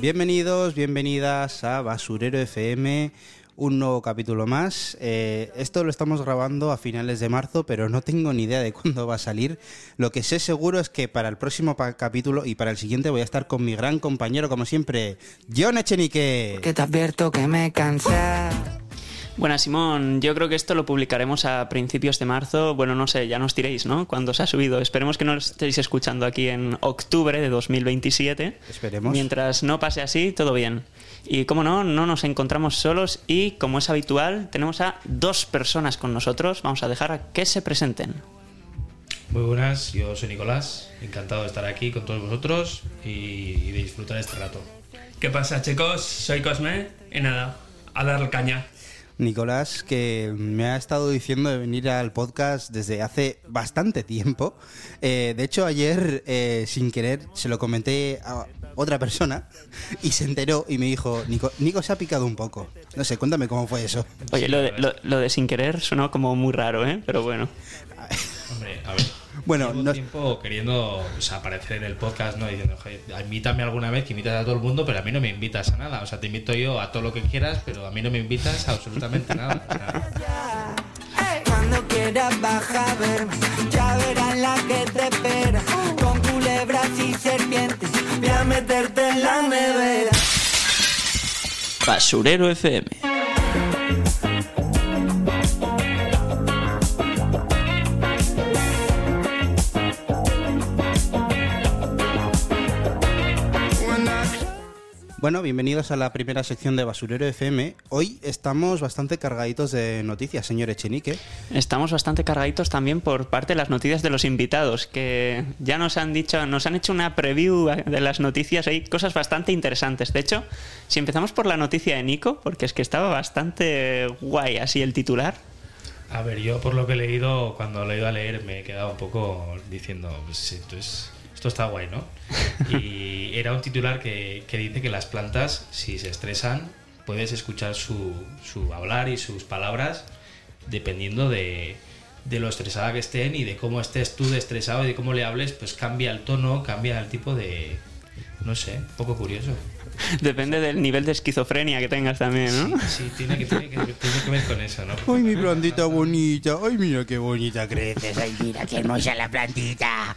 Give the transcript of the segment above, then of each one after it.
Bienvenidos, bienvenidas a Basurero FM, un nuevo capítulo más. Eh, esto lo estamos grabando a finales de marzo, pero no tengo ni idea de cuándo va a salir. Lo que sé seguro es que para el próximo capítulo y para el siguiente voy a estar con mi gran compañero, como siempre, John Echenique. Que te advierto que me cansé. Buenas, Simón. Yo creo que esto lo publicaremos a principios de marzo. Bueno, no sé, ya nos diréis, ¿no? Cuando se ha subido. Esperemos que no lo estéis escuchando aquí en octubre de 2027. Esperemos. Mientras no pase así, todo bien. Y como no, no nos encontramos solos y, como es habitual, tenemos a dos personas con nosotros. Vamos a dejar a que se presenten. Muy buenas, yo soy Nicolás, encantado de estar aquí con todos vosotros y, de disfrutar este rato. ¿Qué pasa, chicos? Soy Cosme y nada, a darle caña. Nicolás, que me ha estado diciendo de venir al podcast desde hace bastante tiempo. Eh, de hecho, ayer, eh, sin querer, se lo comenté a otra persona y se enteró y me dijo, Nico, Nico se ha picado un poco. No sé, cuéntame cómo fue eso. Oye, lo de, lo- lo de sin querer sonó como muy raro, ¿eh? Pero bueno. Hombre, a ver. Bueno, llevo no- tiempo queriendo pues, aparecer en el podcast, ¿no? Diciendo, "Joder, invítame alguna vez que invitas a todo el mundo, pero a mí no me invitas a nada. O sea, te invito yo a todo lo que quieras, pero a mí no me invitas a absolutamente nada. O sea, Cuando quieras baja a verme, ya verás la que te espera. Con culebras y serpientes, voy a meterte en la nevera. Basurero FM. Bueno, bienvenidos a la primera sección de Basurero FM. Hoy estamos bastante cargaditos de noticias, señor Echenique. Estamos bastante cargaditos también por parte de las noticias de los invitados, que ya nos han dicho, nos han hecho una preview de las noticias, hay cosas bastante interesantes. De hecho, si empezamos por la noticia de Nico, porque es que estaba bastante guay así el titular. a ver, yo por lo que he leído, cuando lo he ido a leer, me he quedado un poco diciendo, pues esto, es- esto está guay, ¿no? Y era un titular que, que dice que las plantas, si se estresan, puedes escuchar su, su hablar y sus palabras dependiendo de, de lo estresada que estén y de cómo estés tú de estresado y de cómo le hables, pues cambia el tono, cambia el tipo de... No sé, un poco curioso. Depende del nivel de esquizofrenia que tengas también, ¿no? Sí, sí, tiene, que, tiene, que, tiene que ver con eso, ¿no? Ay, mi plantita bonita. Ay, mira qué bonita creces. Ay, mira qué hermosa la plantita.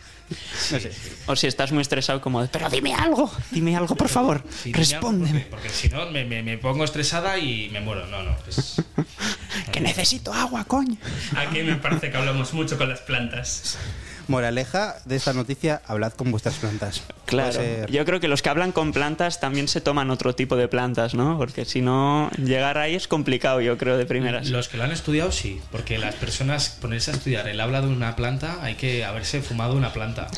No sé. O si estás muy estresado como, de, pero dime algo, dime algo, por favor, Sí, dime algo, respóndeme, Porque, porque si no, me, me- me pongo estresada y me muero. No, no. Pues, que necesito agua, coño. Aquí me parece que hablamos mucho con las plantas. Moraleja de esta noticia, hablad con vuestras plantas. Claro, ser- yo creo que los que hablan con plantas también se toman otro tipo de plantas, ¿no? Porque si no, llegar ahí es complicado, yo creo, de primeras. los que lo han estudiado, sí. Porque las personas, ponerse a estudiar el habla de una planta, hay que haberse fumado una planta.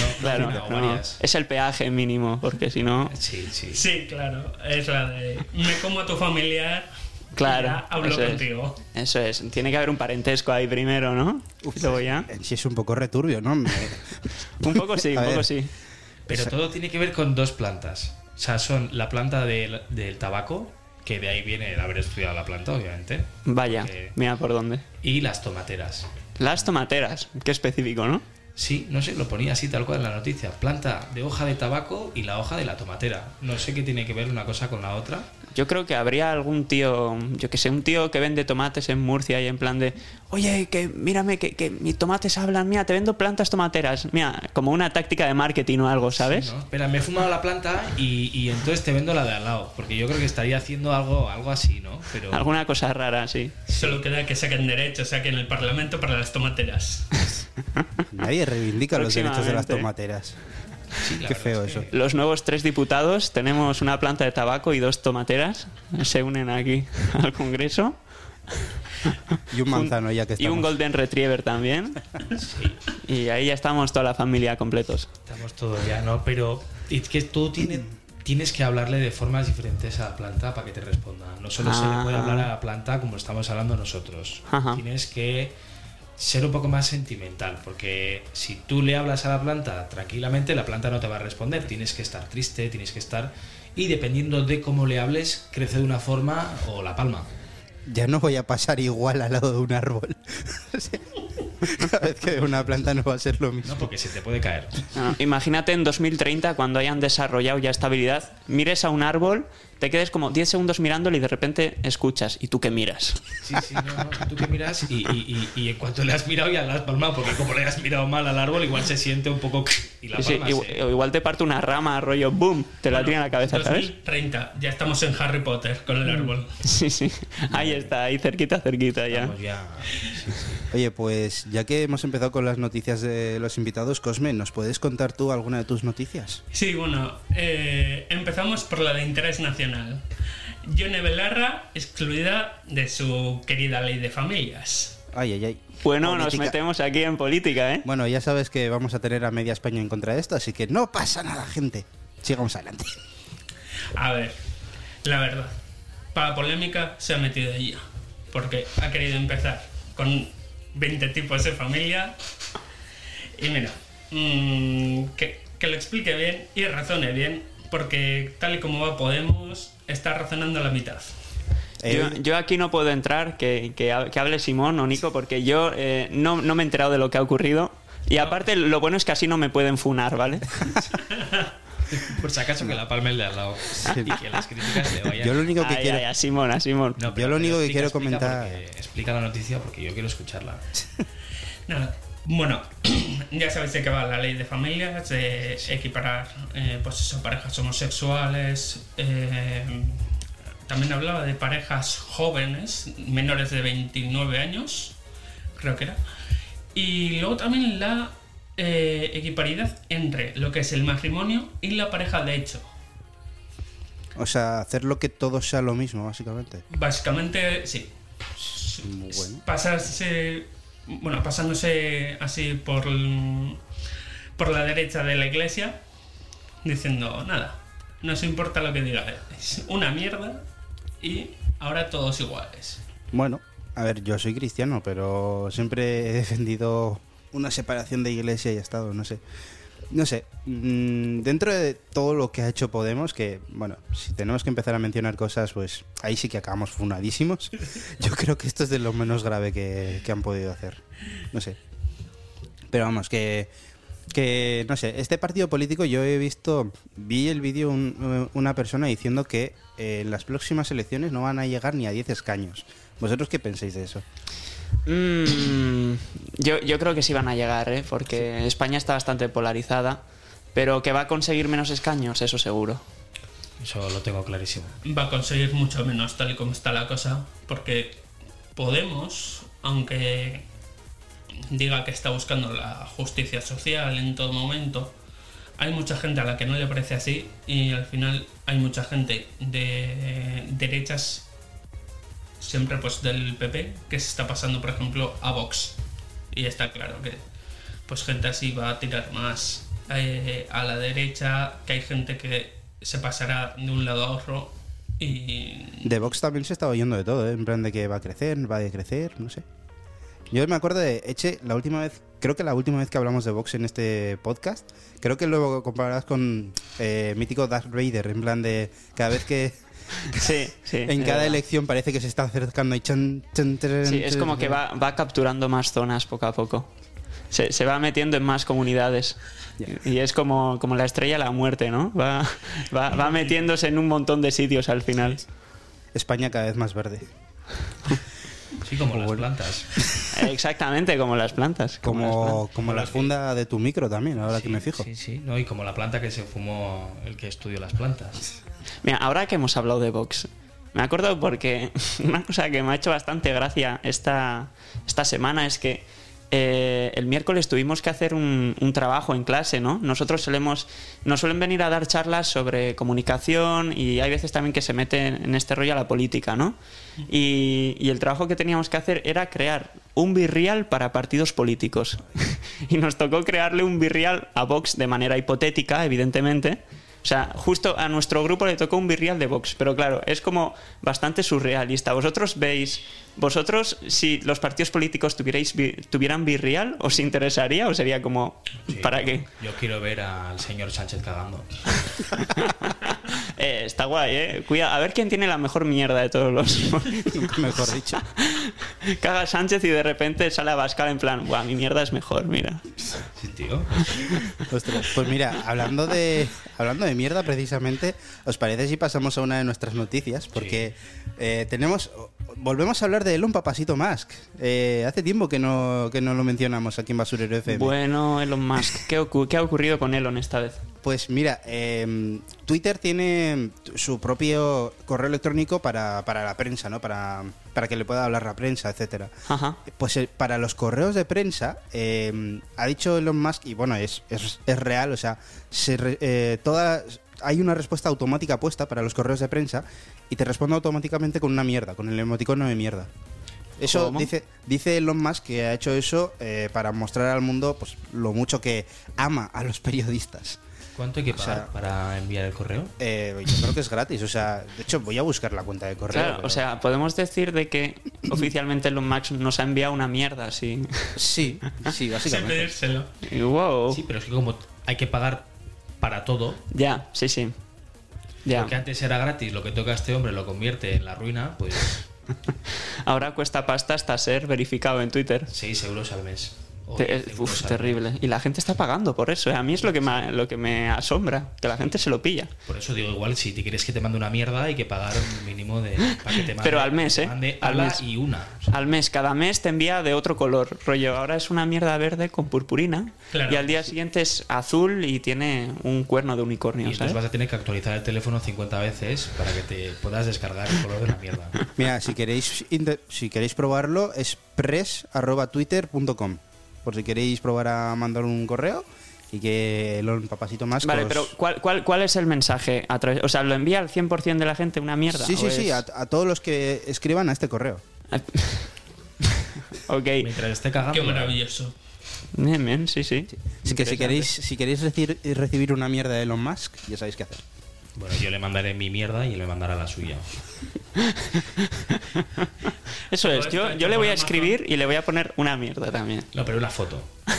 No, Claro, no, varias. es el peaje mínimo, porque si no, Sí, sí. Sí, claro, es la de me como a tu familiar. Claro, y ya hablo eso es. contigo. Eso es, tiene que haber un parentesco ahí primero, ¿no? Y luego ya. En sí es un poco returbio, ¿no? Un poco sí, un poco sí. Pero todo tiene que ver con dos plantas. O sea, son la planta del, del tabaco, que de ahí viene el haber estudiado la planta, obviamente. Vaya, Porque- mira por dónde. Y las tomateras. Las tomateras, qué específico, ¿no? Sí, no sé, lo ponía así tal cual en la noticia. Planta de hoja de tabaco y la hoja de la tomatera. No sé qué tiene que ver una cosa con la otra. Yo creo que habría algún tío, yo que sé, un tío que vende tomates en Murcia y en plan de, oye, que mírame, que, que mis tomates hablan, mira, te vendo plantas tomateras. Mira, como una táctica de marketing o algo, ¿sabes? ¿no? Espera, me he fumado la planta y, y entonces te vendo la de al lado. Porque yo creo que estaría haciendo algo, algo así, ¿no? Pero Alguna cosa rara, sí. Solo queda que saquen derechos, saquen el Parlamento para las tomateras. Nadie reivindica los derechos de las tomateras. sí, Qué feo es que- eso. Los nuevos tres diputados, tenemos una planta de tabaco y dos tomateras, se unen aquí al Congreso. Y un manzano, ya que Y un. Golden Retriever también. Y ahí ya estamos toda la familia completos. Estamos todos ya, ¿no? Pero es que tú tienes, tienes que hablarle de formas diferentes a la planta para que te responda. No solo se le puede Ah. hablar a la planta como estamos hablando nosotros. Ajá. Tienes que ser un poco más sentimental, porque si tú le hablas a la planta tranquilamente, la planta no te va a responder. Tienes que estar triste, tienes que estar... Y dependiendo de cómo le hables, crece de una forma o la palma. Ya no voy a pasar igual al lado de un árbol. Cada vez que una planta no va a ser lo mismo. No, porque se te puede caer. No, imagínate en 2030, cuando hayan desarrollado ya estabilidad, mires a un árbol, te quedes como 10 segundos mirándolo y de repente escuchas. ¿Y tú qué miras? Sí, sí, no, no. Tú que miras y, y- y- y en cuanto le has mirado ya la has palmado, porque como le has mirado mal al árbol, igual se siente un poco. Y la Sí, palmas, igual, ¿eh? o igual te parte una rama, rollo, boom, te la tira en la cabeza, ¿sabes? 2030, ya estamos en Harry Potter con el árbol. Sí, sí. Ahí está, ahí cerquita, cerquita ya. Ya. sí, sí. Oye, pues ya que hemos empezado con las noticias de los invitados, Cosme, ¿nos puedes contar tú alguna de tus noticias? Sí, bueno, eh, empezamos por la de interés nacional. Yone Belarra excluida de su querida ley de familias. Ay, ay, ay. Bueno, nos metemos aquí en política, ¿eh? Bueno, ya sabes que vamos a tener a media España en contra de esto, así que no pasa nada, gente. Sigamos adelante. A ver, la verdad, para polémica se ha metido ella, porque ha querido empezar con 20 tipos de familia. Y mira, mm, que, que lo explique bien y razone bien, porque tal y como va Podemos, está razonando a la mitad. Eh, Yo, yo aquí no puedo entrar, que, que, ha- que hable Simón o Nico, porque yo eh, no, no me he enterado de lo que ha ocurrido. Y aparte, lo bueno es que así no me pueden funar, ¿vale? Por si acaso que la palme el de al lado. Y que las críticas le vayan. yo lo único que Ay, quiero... ay, a Simón, a Simón. No, Yo lo único que quiero explica comentar- porque- explica la noticia porque yo quiero escucharla. Nada. Bueno, ya sabéis de qué va la ley de familias, de equiparar eh, pues eso, parejas homosexuales. eh, también hablaba de parejas jóvenes, menores de 29 años, creo que era. Y luego también la eh, equiparidad entre lo que es el matrimonio y la pareja de hecho. O sea, hacer lo que todo sea lo mismo, básicamente. Básicamente, sí. Muy bueno. pasarse bueno pasándose así por por la derecha de la iglesia diciendo nada no se importa lo que diga es una mierda y ahora todos iguales Bueno, a ver, yo soy cristiano, pero siempre he defendido una separación de iglesia y Estado, no sé. No sé, mm, dentro de todo lo que ha hecho Podemos, que, bueno, si tenemos que empezar a mencionar cosas, pues ahí sí que acabamos funadísimos. Yo creo que esto es de lo menos grave que, que han podido hacer. No sé. Pero vamos, que, que, no sé, este partido político yo he visto, vi el vídeo un- una persona diciendo que eh, en las próximas elecciones no van a llegar ni a 10 escaños. ¿Vosotros qué pensáis de eso? Mm, yo, yo creo que sí van a llegar, ¿eh? porque España está bastante polarizada, pero que va a conseguir menos escaños, eso seguro. Eso lo tengo clarísimo. va a conseguir mucho menos tal y como está la cosa porque Podemos aunque diga que está buscando la justicia social en todo momento hay mucha gente a la que no le parece así y al final hay mucha gente de derechas siempre pues del PP que se está pasando por ejemplo a Vox y está claro que pues gente así va a tirar más eh, a la derecha que hay gente que se pasará de un lado a otro y De Vox también se está oyendo de todo, ¿eh? en plan de que va a crecer, va a decrecer, no sé. Yo me acuerdo de Eche, la última vez, creo que la última vez que hablamos de Vox en este podcast, creo que luego compararás con eh, mítico Darth Vader, en plan de cada vez que Sí, sí. en cada verdad. elección parece que se está acercando y chan, chan, chan, Sí, es como que va, va capturando más zonas poco a poco. Se, se va metiendo en más comunidades. Y es como, como la estrella de la muerte, ¿no? Va, va, va metiéndose en un montón de sitios al final. España cada vez más verde. Sí, como las bueno. plantas. Exactamente, como las plantas. como las plantas. Como, la funda de tu micro también, ahora que me fijo. Sí, sí, no, y como la planta que se fumó el que estudió las plantas. Ahora que hemos hablado de Vox, me acuerdo porque una cosa que me ha hecho bastante gracia esta, esta semana es que eh, el miércoles tuvimos que hacer un, trabajo en clase, ¿no? Nosotros solemos, nos suelen venir a dar charlas sobre comunicación y hay veces también que se mete en este rollo a la política, ¿no? Y, el trabajo que teníamos que hacer era crear un birrial para partidos políticos. y nos tocó crearle un birrial a Vox de manera hipotética, evidentemente. O sea, justo a nuestro grupo le tocó un birrial de Vox, pero claro, es como bastante surrealista. ¿Vosotros veis, vosotros, si los partidos políticos tuvierais, tuvieran birrial, os interesaría o sería como, Sí, ¿para yo- qué? Yo quiero ver al señor Sánchez cagando. Eh, está guay, ¿eh? Cuida, a ver quién tiene la mejor mierda de todos los... Mejor dicho. Caga Sánchez y de repente sale a Bascal en plan, Buah, mi mierda es mejor, mira. Sí, tío. Ostras, pues mira, hablando de hablando de mierda precisamente, ¿os parece si pasamos a una de nuestras noticias? Porque eh, tenemos volvemos a hablar de Elon Papasito Musk. Eh, hace tiempo que no, que no lo mencionamos aquí en Basurero FM. Bueno, Elon Musk, ¿qué, qué ha ocurrido con Elon esta vez? Pues mira, eh, Twitter tiene su propio correo electrónico para, para la prensa, ¿no? Para, para que le pueda hablar la prensa, etcétera. Ajá. Pues eh, para los correos de prensa, eh, ha dicho Elon Musk, y bueno, es, es, es real, o sea, se eh, toda- hay una respuesta automática puesta para los correos de prensa y te responde automáticamente con una mierda, con el emoticono de mierda. Eso ¿Cómo? dice, dice Elon Musk que ha hecho eso eh, para mostrar al mundo pues, lo mucho que ama a los periodistas. ¿Cuánto hay que O sea- pagar para enviar el correo? Eh, yo creo que es gratis, o sea, de hecho voy a buscar la cuenta de correo. Claro, pero- o sea, podemos decir de que oficialmente Elon Musk nos ha enviado una mierda, sí. sí, sí, Sin básicamente. pedírselo. Y wow. Sí, pero es que como hay que pagar para todo, Ya, sí, sí. Ya. porque antes era gratis, lo que toca a este hombre lo convierte en la ruina, pues Ahora cuesta pasta hasta ser verificado en Twitter. 6 euros al mes. Te- 10 uf, euros al terrible. Y la gente está pagando por eso. ¿eh? A mí es lo que, me, lo que me asombra, que la gente se lo pilla. Por eso digo, igual, si te quieres que te mande una mierda, hay que pagar un mínimo de. Para que te mande, Pero al mes, ¿eh? Mande Al mes. y una. O sea, Al mes, cada mes te envía de otro color. Rollo, ahora es una mierda verde con purpurina. Claro. Y al día siguiente es azul y tiene un cuerno de y unicornio, entonces ¿sabes? vas a tener que actualizar el teléfono 50 veces para que te puedas descargar el color de la mierda. Mira, si queréis si queréis probarlo es press@twitter.com. Por si queréis probar a mandar un correo y que Elon Papasito más Vale, pero ¿cuál, cuál, cuál es el mensaje? A través- o sea, ¿lo envía al 100% de la gente una mierda? Sí, sí, ¿O sí, a, a todos los que escriban a este correo. ok. Mientras esté cagando. Qué maravilloso. Bien, bien, sí, sí. Así que si queréis si queréis recibir, recibir una mierda de Elon Musk, ya sabéis qué hacer. Bueno, yo le mandaré mi mierda y él me mandará la suya. Eso es, yo, yo le voy a escribir y le voy a poner una mierda también. No, pero una foto.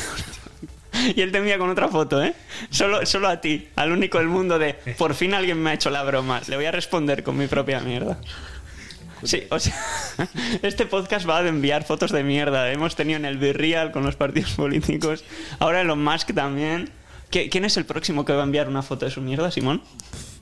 Y él te envía con otra foto, ¿eh? Solo, solo a ti, al único del mundo de por fin alguien me ha hecho la broma. Le voy a responder con mi propia mierda. Sí, o sea, este podcast va de enviar fotos de mierda. Hemos tenido en el Virreal con los partidos políticos. Ahora Elon Musk también. ¿Qui- ¿Quién es el próximo que va a enviar una foto de su mierda, Simón?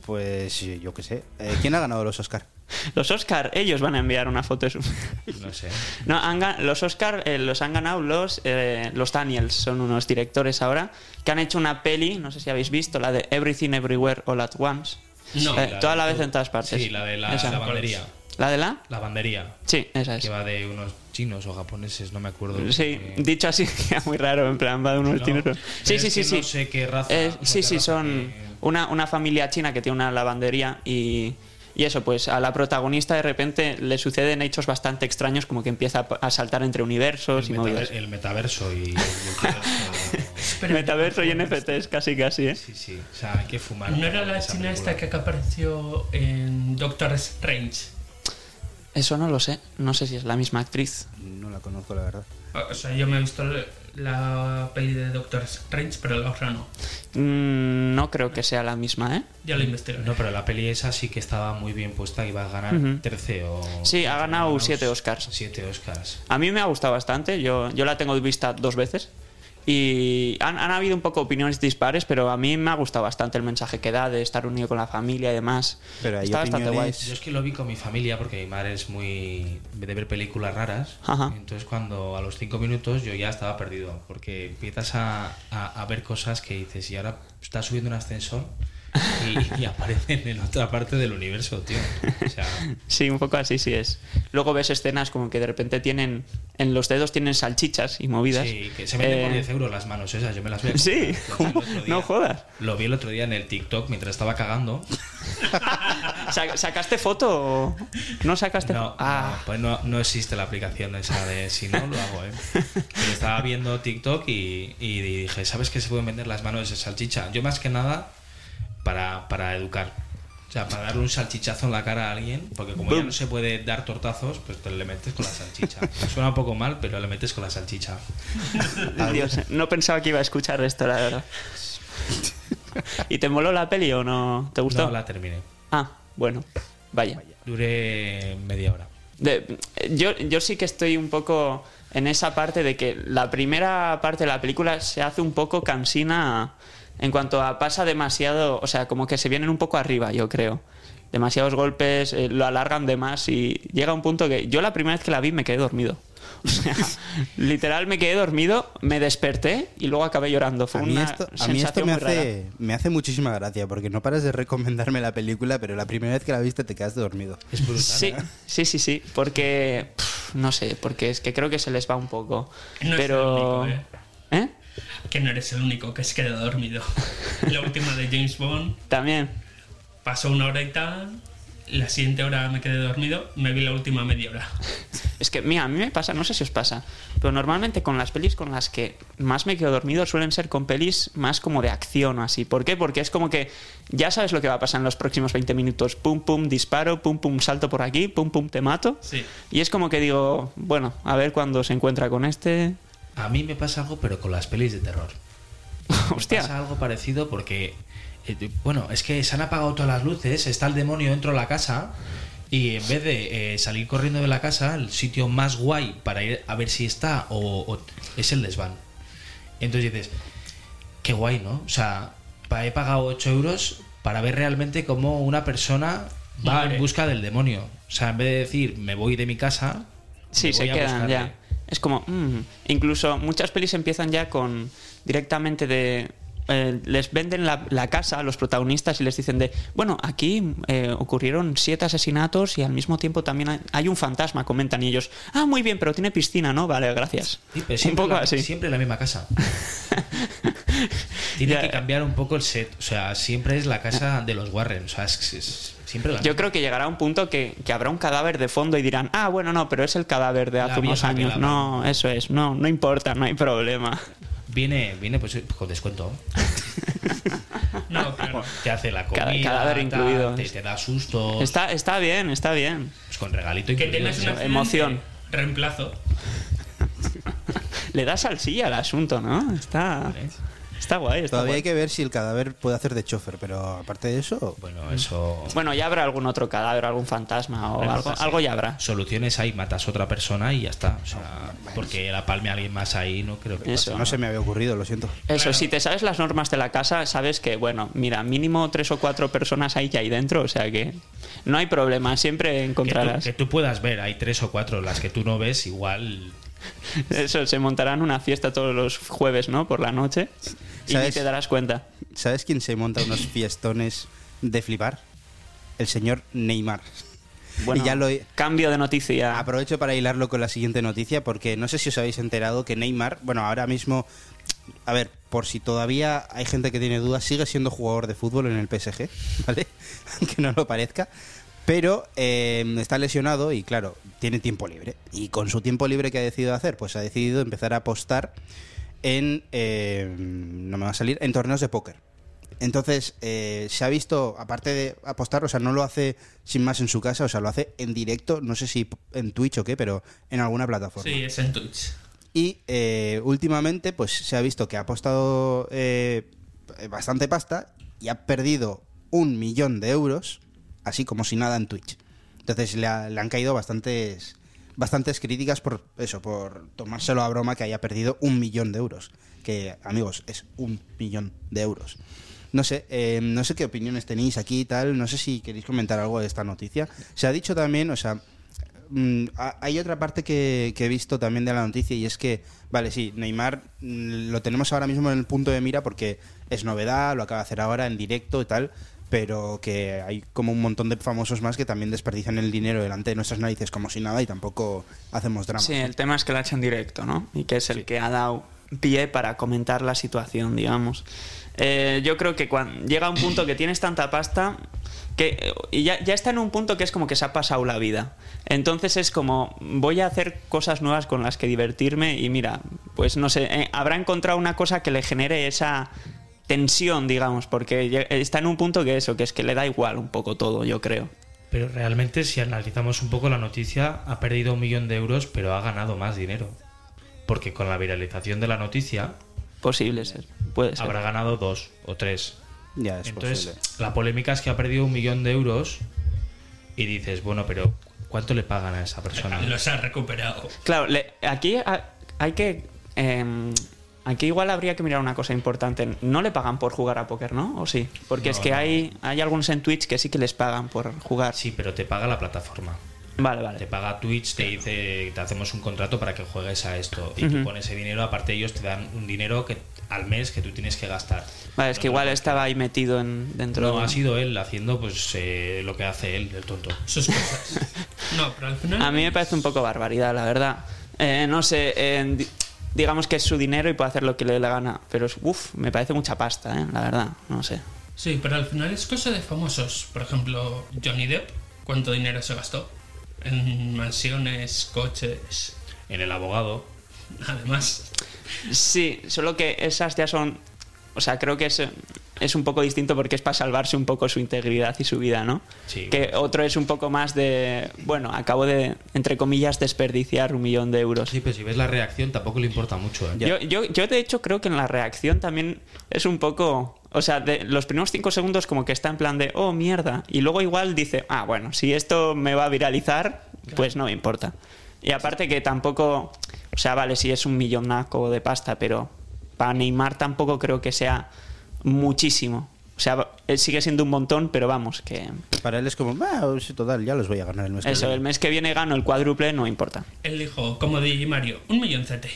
Pues sí, yo qué sé. Eh, ¿Quién ha ganado los Oscar? Los Oscar, ellos van a enviar una foto de su No sé. No, han los Oscar eh, los han ganado los, eh, los Daniels, son unos directores ahora, que han hecho una peli, no sé si habéis visto, la de Everything Everywhere All at Once. No. Eh, la toda de la vez en todas partes. Sí, la de la Esa. lavandería. ¿La de la? Lavandería. Sí, esa es. Que va de unos chinos o japoneses, no me acuerdo. Sí, Eh, dicho así, queda muy raro, en plan, va de unos no, chinos. Sí, sí, sí, sí. No sé qué raza. Eh, sí, qué sí, raza son que- una, una familia china que tiene una lavandería y, y eso, pues a la protagonista de repente le suceden hechos bastante extraños, como que empieza a, saltar entre universos el, y metaver- movidas. el metaverso y el. Metaverso y NFTs, casi, casi, ¿eh? sí, sí. O sea, hay que fumar. ¿No era la china película. esta que apareció en Doctor Strange? Eso no lo sé, no sé si es la misma actriz. No la conozco, la verdad. O sea, yo me he visto la- peli de Doctor Strange, pero la otra no. Mm, no creo que sea la misma, ¿eh? Ya la investigaré. No, pero la peli esa sí que estaba muy bien puesta, iba a ganar Ujú. 13 o... Sí, ha ganado siete Oscars. 7 Oscars. A mí me ha gustado bastante, yo, yo la tengo vista dos veces. Y han, han habido un poco opiniones dispares, pero a mí me ha gustado bastante el mensaje que da de estar unido con la familia y demás. Pero hay Está bastante guay. Yo es que lo vi con mi familia porque mi madre es muy de ver películas raras. Ajá. Entonces cuando a los 5 minutos yo ya estaba perdido porque empiezas a, a- a ver cosas que dices y ahora estás subiendo un ascensor y, y aparecen en otra parte del universo, tío. O sea, Sí, un poco así sí es. Luego ves escenas como que de repente tienen, en los dedos tienen salchichas y movidas. sí, que se venden por Eh, 10 euros las manos esas, yo me las voy a Sí, día- No jodas. Lo vi el otro día en el TikTok mientras estaba cagando. Sa- ¿Sacaste foto o no sacaste No? Ah, no, pues no, no existe la aplicación esa de si no, lo hago, ¿eh? Pero estaba viendo TikTok y, y dije, ¿sabes que se pueden vender las manos de salchicha? Yo más que nada para, para educar. O sea, para darle un salchichazo en la cara a alguien, porque como ya no se puede dar tortazos, pues te le metes con la salchicha. Suena un poco mal, pero le metes con la salchicha. Dios, no pensaba que iba a escuchar esto, la verdad. ¿Y te moló la peli o no? ¿Te gustó? No la terminé. Ah, bueno, vaya. Duré media hora. De- yo, yo sí que estoy un poco en esa parte de que la primera parte de la película se hace un poco cansina en cuanto a pasa demasiado, o sea, como que se vienen un poco arriba, yo creo. Demasiados golpes, eh, lo alargan de más y llega un punto que yo la primera vez que la vi me quedé dormido. O sea, literal me quedé dormido, me desperté y luego acabé llorando. Fue A mí una esto, a mí esto me, hace, me hace muchísima gracia, porque no paras de recomendarme la película, pero la primera vez que la viste te quedaste dormido. Es brutal. Sí, ¿eh? sí, sí, sí, porque pff, no sé, porque es que creo que se les va un poco. No es pero el único, ¿Eh? Que no eres el único que se queda dormido. La última de James Bond También. pasó una hora y tal. La siguiente hora me quedé dormido. Me vi la última media hora. Es que, mira, a mí me pasa, no sé si os pasa, pero normalmente con las pelis con las que más me quedo dormido suelen ser con pelis más como de acción o así. ¿Por qué? Porque es como que ya sabes lo que va a pasar en los próximos 20 minutos. Pum, pum, disparo, pum, pum, salto por aquí, pum, pum, te mato. Sí. Y es como que digo, bueno, a ver cuándo se encuentra con este. A mí me pasa algo, pero con las pelis de terror. Me Hostia. pasa algo parecido porque, eh, bueno, es que se han apagado todas las luces, está el demonio dentro de la casa y en vez de eh, salir corriendo de la casa, el sitio más guay para ir a ver si está o, o- es el desván. Entonces dices, qué guay, ¿no? O sea, he pagado 8 euros para ver realmente cómo una persona va en busca del demonio. O sea, en vez de decir, me voy de mi casa, Sí, me se voy a quedan buscarle. ya. Es como, mm. incluso muchas pelis empiezan ya con directamente de eh, les venden la, la casa a los protagonistas y les dicen de, bueno, aquí eh, ocurrieron siete asesinatos y al mismo tiempo también hay, hay un fantasma, comentan y ellos, ah, muy bien, pero tiene piscina, ¿no? Vale, gracias. Sí, pero un siempre, poco la, así. siempre en la misma casa. Tiene Ya. que cambiar un poco el set. O sea, siempre es la casa de los Warren. O sea, es, es siempre la Yo misma. creo que llegará un punto que, que habrá un cadáver de fondo y dirán, ah, bueno, no, pero es el cadáver de La hace unos que años. la No, eso es, no, no importa, no hay problema. Viene, viene pues con descuento. No, claro. Te hace la Cada- comida, cadáver incluido. te, te da sustos. Está, está bien, está bien. pues con regalito Que tienes una Eso, emoción. Reemplazo. Le da salsilla al asunto, ¿no? Está, está guay. Está Todavía guay. hay que ver si el cadáver puede hacer de chofer, pero aparte de eso, Bueno, eso. Bueno, ya habrá algún otro cadáver, algún fantasma o Bueno, algo, sí. algo ya habrá. Soluciones ahí, matas a otra persona y ya está. O sea, porque la palme a alguien más ahí, no creo que Eso. no se me había ocurrido, lo siento. Eso, Claro. si te sabes las normas de la casa, sabes que, bueno, mira, mínimo tres o cuatro personas hay ya ahí dentro, o sea que no hay problema, siempre Que tú, encontrarás. que tú puedas ver, hay tres o cuatro, las que tú no ves, igual. Eso, se montarán una fiesta todos los jueves, ¿no? Por la noche y ni ¿Sabes? te darás cuenta. ¿Sabes quién se monta unos fiestones de flipar? El señor Neymar. Bueno, y ya lo he- cambio de noticia. Aprovecho para hilarlo con la siguiente noticia, porque no sé si os habéis enterado que Neymar, bueno, ahora mismo, a ver, por si todavía hay gente que tiene dudas, sigue siendo jugador de fútbol en el PSG, ¿vale? Aunque no lo parezca. Pero eh, está lesionado y, claro, tiene tiempo libre. Y con su tiempo libre, ¿qué ha decidido hacer? Pues ha decidido empezar a apostar en. eh, no me va a salir. En torneos de póker. Entonces, eh, se ha visto, aparte de apostar, o sea, no lo hace sin más en su casa, o sea, lo hace en directo, no sé si en Twitch o qué, pero en alguna plataforma. Sí, es en Twitch. Y eh, últimamente, pues se ha visto que ha apostado eh, bastante pasta y ha perdido un millón de euros, así como si nada en Twitch. Entonces le, ha- le han caído bastantes, bastantes críticas por eso, por tomárselo a broma que haya perdido un millón de euros. Que, amigos, es un millón de euros. No sé, eh, no sé qué opiniones tenéis aquí y tal. No sé si queréis comentar algo de esta noticia. Se ha dicho también, o sea, Mm, ha- hay otra parte que, que he visto también de la noticia y es que, vale, sí, Neymar mm, lo tenemos ahora mismo en el punto de mira porque es novedad, lo acaba de hacer ahora en directo y tal, pero que hay como un montón de famosos más que también desperdician el dinero delante de nuestras narices como si nada y tampoco hacemos drama. Sí, el tema es que hecho en directo, ¿no? Y que es el que ha dado pie para comentar la situación, digamos. Eh, yo creo que cuando llega un punto que tienes tanta pasta que y ya, ya está en un punto que es como que se ha pasado la vida. Entonces es como, voy a hacer cosas nuevas con las que divertirme y mira, pues no sé, eh, habrá encontrado una cosa que le genere esa tensión, digamos, porque está en un punto que eso, que es que le da igual un poco todo, yo creo. Pero realmente, si analizamos un poco la noticia, ha perdido un millón de euros, pero ha ganado más dinero. Porque con la viralización de la noticia, Posible ser, puede ser. habrá ganado dos o tres. Ya es Entonces, posible. la polémica es que ha perdido un millón de euros y dices, bueno, pero ¿cuánto le pagan a esa persona? Los ha recuperado. Claro, le- aquí ha- hay que. em, aquí igual habría que mirar una cosa importante. No le pagan por jugar a póker, ¿no? ¿O sí? Porque es No, que no. hay, hay algunos en Twitch que sí que les pagan por jugar. Sí, pero te paga la plataforma. Vale, Te vale. paga Twitch, te dice, te hacemos un contrato para que juegues a esto. Y tú Ujú. pones ese dinero, aparte ellos te dan un dinero que al mes que tú tienes que gastar. Vale, es que No, igual no, estaba ahí metido en, dentro No, de- ha sido él haciendo pues eh, lo que hace él, el tonto. Sus cosas. No, pero al final. A mí me parece un poco barbaridad, la verdad. Eh, no sé, eh, digamos que es su dinero y puede hacer lo que le dé la gana. Pero, es- uf, me parece mucha pasta, ¿eh? La verdad, no sé. Sí, pero al final es cosa de famosos. Por ejemplo, Johnny Depp, ¿cuánto dinero se gastó? En mansiones, coches. En el abogado, Además, Sí, solo que esas ya son. O sea, creo que es, es un poco distinto porque es para salvarse un poco su integridad y su vida, ¿no? Sí. Que otro es un poco más de. Bueno, acabo de, entre comillas, desperdiciar un millón de euros. sí, pero si ves la reacción tampoco le importa mucho. ¿eh? Yo, yo, yo, de hecho, creo que en la reacción también es un poco. O sea, de los primeros cinco segundos, como que está en plan de, oh, mierda. Y luego igual dice, ah, bueno, si esto me va a viralizar, pues no me importa. Y aparte que tampoco. O sea, vale, si es un millonaco de pasta, pero para Neymar tampoco creo que sea muchísimo. O sea, él sigue siendo un montón, pero vamos, que. Para él es como, "Ah, sí, total, ya los voy a ganar el mes que Eso, viene". el mes que viene gano el cuádruple, no importa. él dijo, como DJ Mario, un milloncete.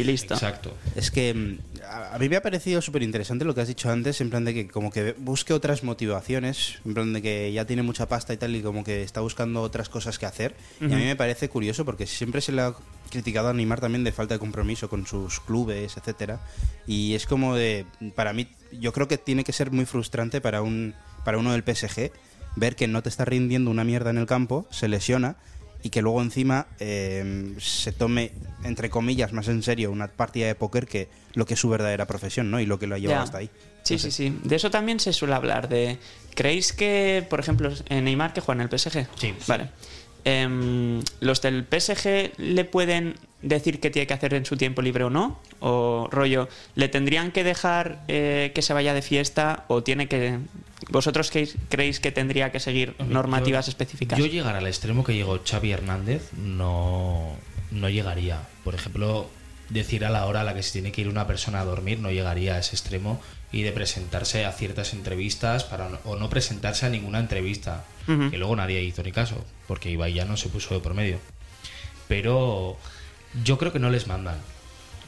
Y listo. Exacto. Es que mm, a mí me ha parecido súper interesante lo que has dicho antes, en plan de que como que busque otras motivaciones, en plan de que ya tiene mucha pasta y tal y como que está buscando otras cosas que hacer. Y a mí me parece curioso porque siempre se le ha criticado a Neymar también de falta de compromiso con sus clubes, etcétera. Y es como de, para mí, yo creo que tiene que ser muy frustrante para un para uno del PSG ver que no te está rindiendo una mierda en el campo, se lesiona y que luego encima eh, se tome, entre comillas, más en serio una partida de póker que lo que es su verdadera profesión, ¿no? Y lo que lo ha llevado Ya. hasta ahí. Sí, No sí, sé. sí. De eso también se suele hablar. De, ¿Creéis que, por ejemplo, en Neymar que juega en el PSG? Sí. Vale. Em, ¿Los del PSG le pueden decir qué tiene que hacer en su tiempo libre o no? O rollo, ¿le tendrían que dejar eh, que se vaya de fiesta o tiene que... ¿Vosotros creéis, que tendría que seguir normativas yo- específicas? Yo llegar al extremo que llegó Xavi Hernández no, no llegaría. Por ejemplo, decir a la hora a la que se tiene que ir una persona a dormir no llegaría a ese extremo y de presentarse a ciertas entrevistas para no- o no presentarse a ninguna entrevista. Que luego nadie hizo ni caso, porque Ibai ya no se puso de por medio. Pero yo creo que no les mandan.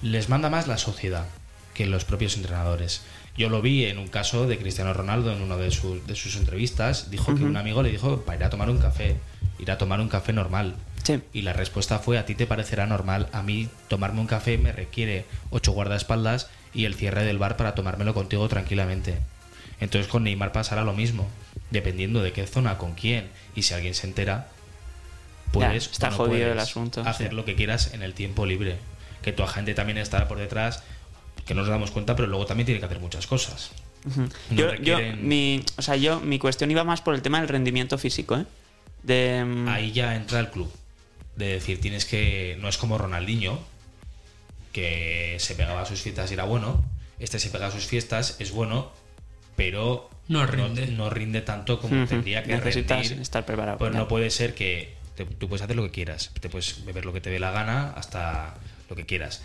Les manda más la sociedad que los propios entrenadores. Yo lo vi en un caso de Cristiano Ronaldo en una de, sus- de sus entrevistas. Dijo que un amigo le dijo para ir a tomar un café, ir a tomar un café normal. Sí. Y la respuesta fue, a ti te parecerá normal, a mí tomarme un café me requiere ocho guardaespaldas y el cierre del bar para tomármelo contigo tranquilamente. Entonces con Neymar pasará lo mismo, dependiendo de qué zona, con quién, y si alguien se entera, puedes Ya, está o no jodido puedes el asunto, hacer sí. lo que quieras en el tiempo libre. Que tu agente también estará por detrás, que no nos damos cuenta, pero luego también tiene que hacer muchas cosas. No yo, requieren- yo, mi, o sea, yo, mi cuestión iba más por el tema del rendimiento físico, ¿eh? De, mm, Ahí ya entra el club. De decir, tienes que. No es como Ronaldinho, que se pegaba a sus fiestas y era bueno. Este se pega a sus fiestas, es bueno, pero No rinde. no, rinde tanto como Ujú. tendría que Necesitas rendir. estar preparado. Pues no puede ser que te- tú puedes hacer lo que quieras, te puedes beber lo que te dé la gana hasta lo que quieras,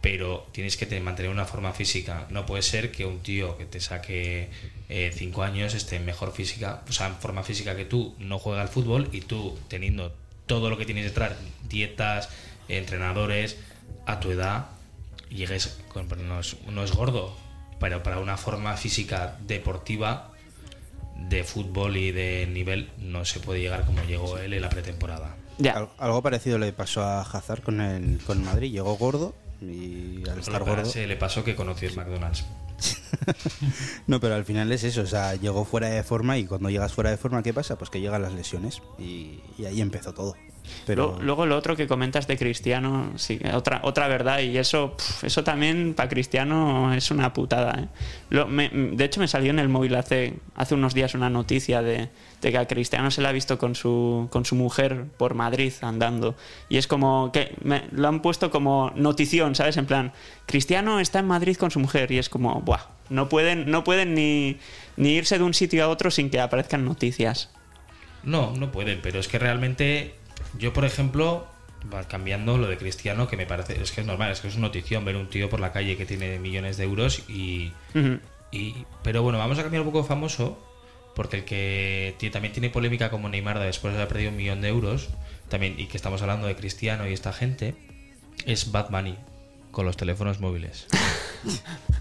pero tienes que te- mantener una forma física. No puede ser que un tío que te saque 5 años esté en mejor física, o sea, en forma física que tú, no juega al fútbol y tú teniendo todo lo que tienes detrás, dietas, entrenadores, a tu edad, llegues con, no es, no es gordo, pero para una forma física deportiva de fútbol y de nivel no se puede llegar como llegó él en la pretemporada. Ya. Al- Algo parecido le pasó a Hazard con el, con Madrid. Llegó gordo y al estar gordo... se le pasó que conoció el McDonald's. No, pero al final es eso, o sea, llegó fuera de forma y cuando llegas fuera de forma, ¿qué pasa? Pues que llegan las lesiones y, y ahí empezó todo. Pero Luego lo otro que comentas de Cristiano, sí, otra, otra verdad, y eso, pf, eso también para Cristiano es una putada. ¿eh? Lo- me- de hecho, me salió en el móvil hace, hace unos días una noticia de, de que a Cristiano se le ha visto con su, con su mujer por Madrid andando. Y es como que me- lo han puesto como notición, ¿sabes? En plan, Cristiano está en Madrid con su mujer, y es como, ¡buah! No pueden, no pueden ni, ni irse de un sitio a otro sin que aparezcan noticias. No, no pueden, pero es que realmente yo, por ejemplo, va cambiando lo de Cristiano, que me parece, es que es normal, es que es una notición ver un tío por la calle que tiene millones de euros y, y pero bueno, vamos a cambiar un poco famoso, porque el que también tiene polémica como Neymar después de haber perdido un millón de euros, también y que estamos hablando de Cristiano y esta gente, es Bad Bunny con los teléfonos móviles.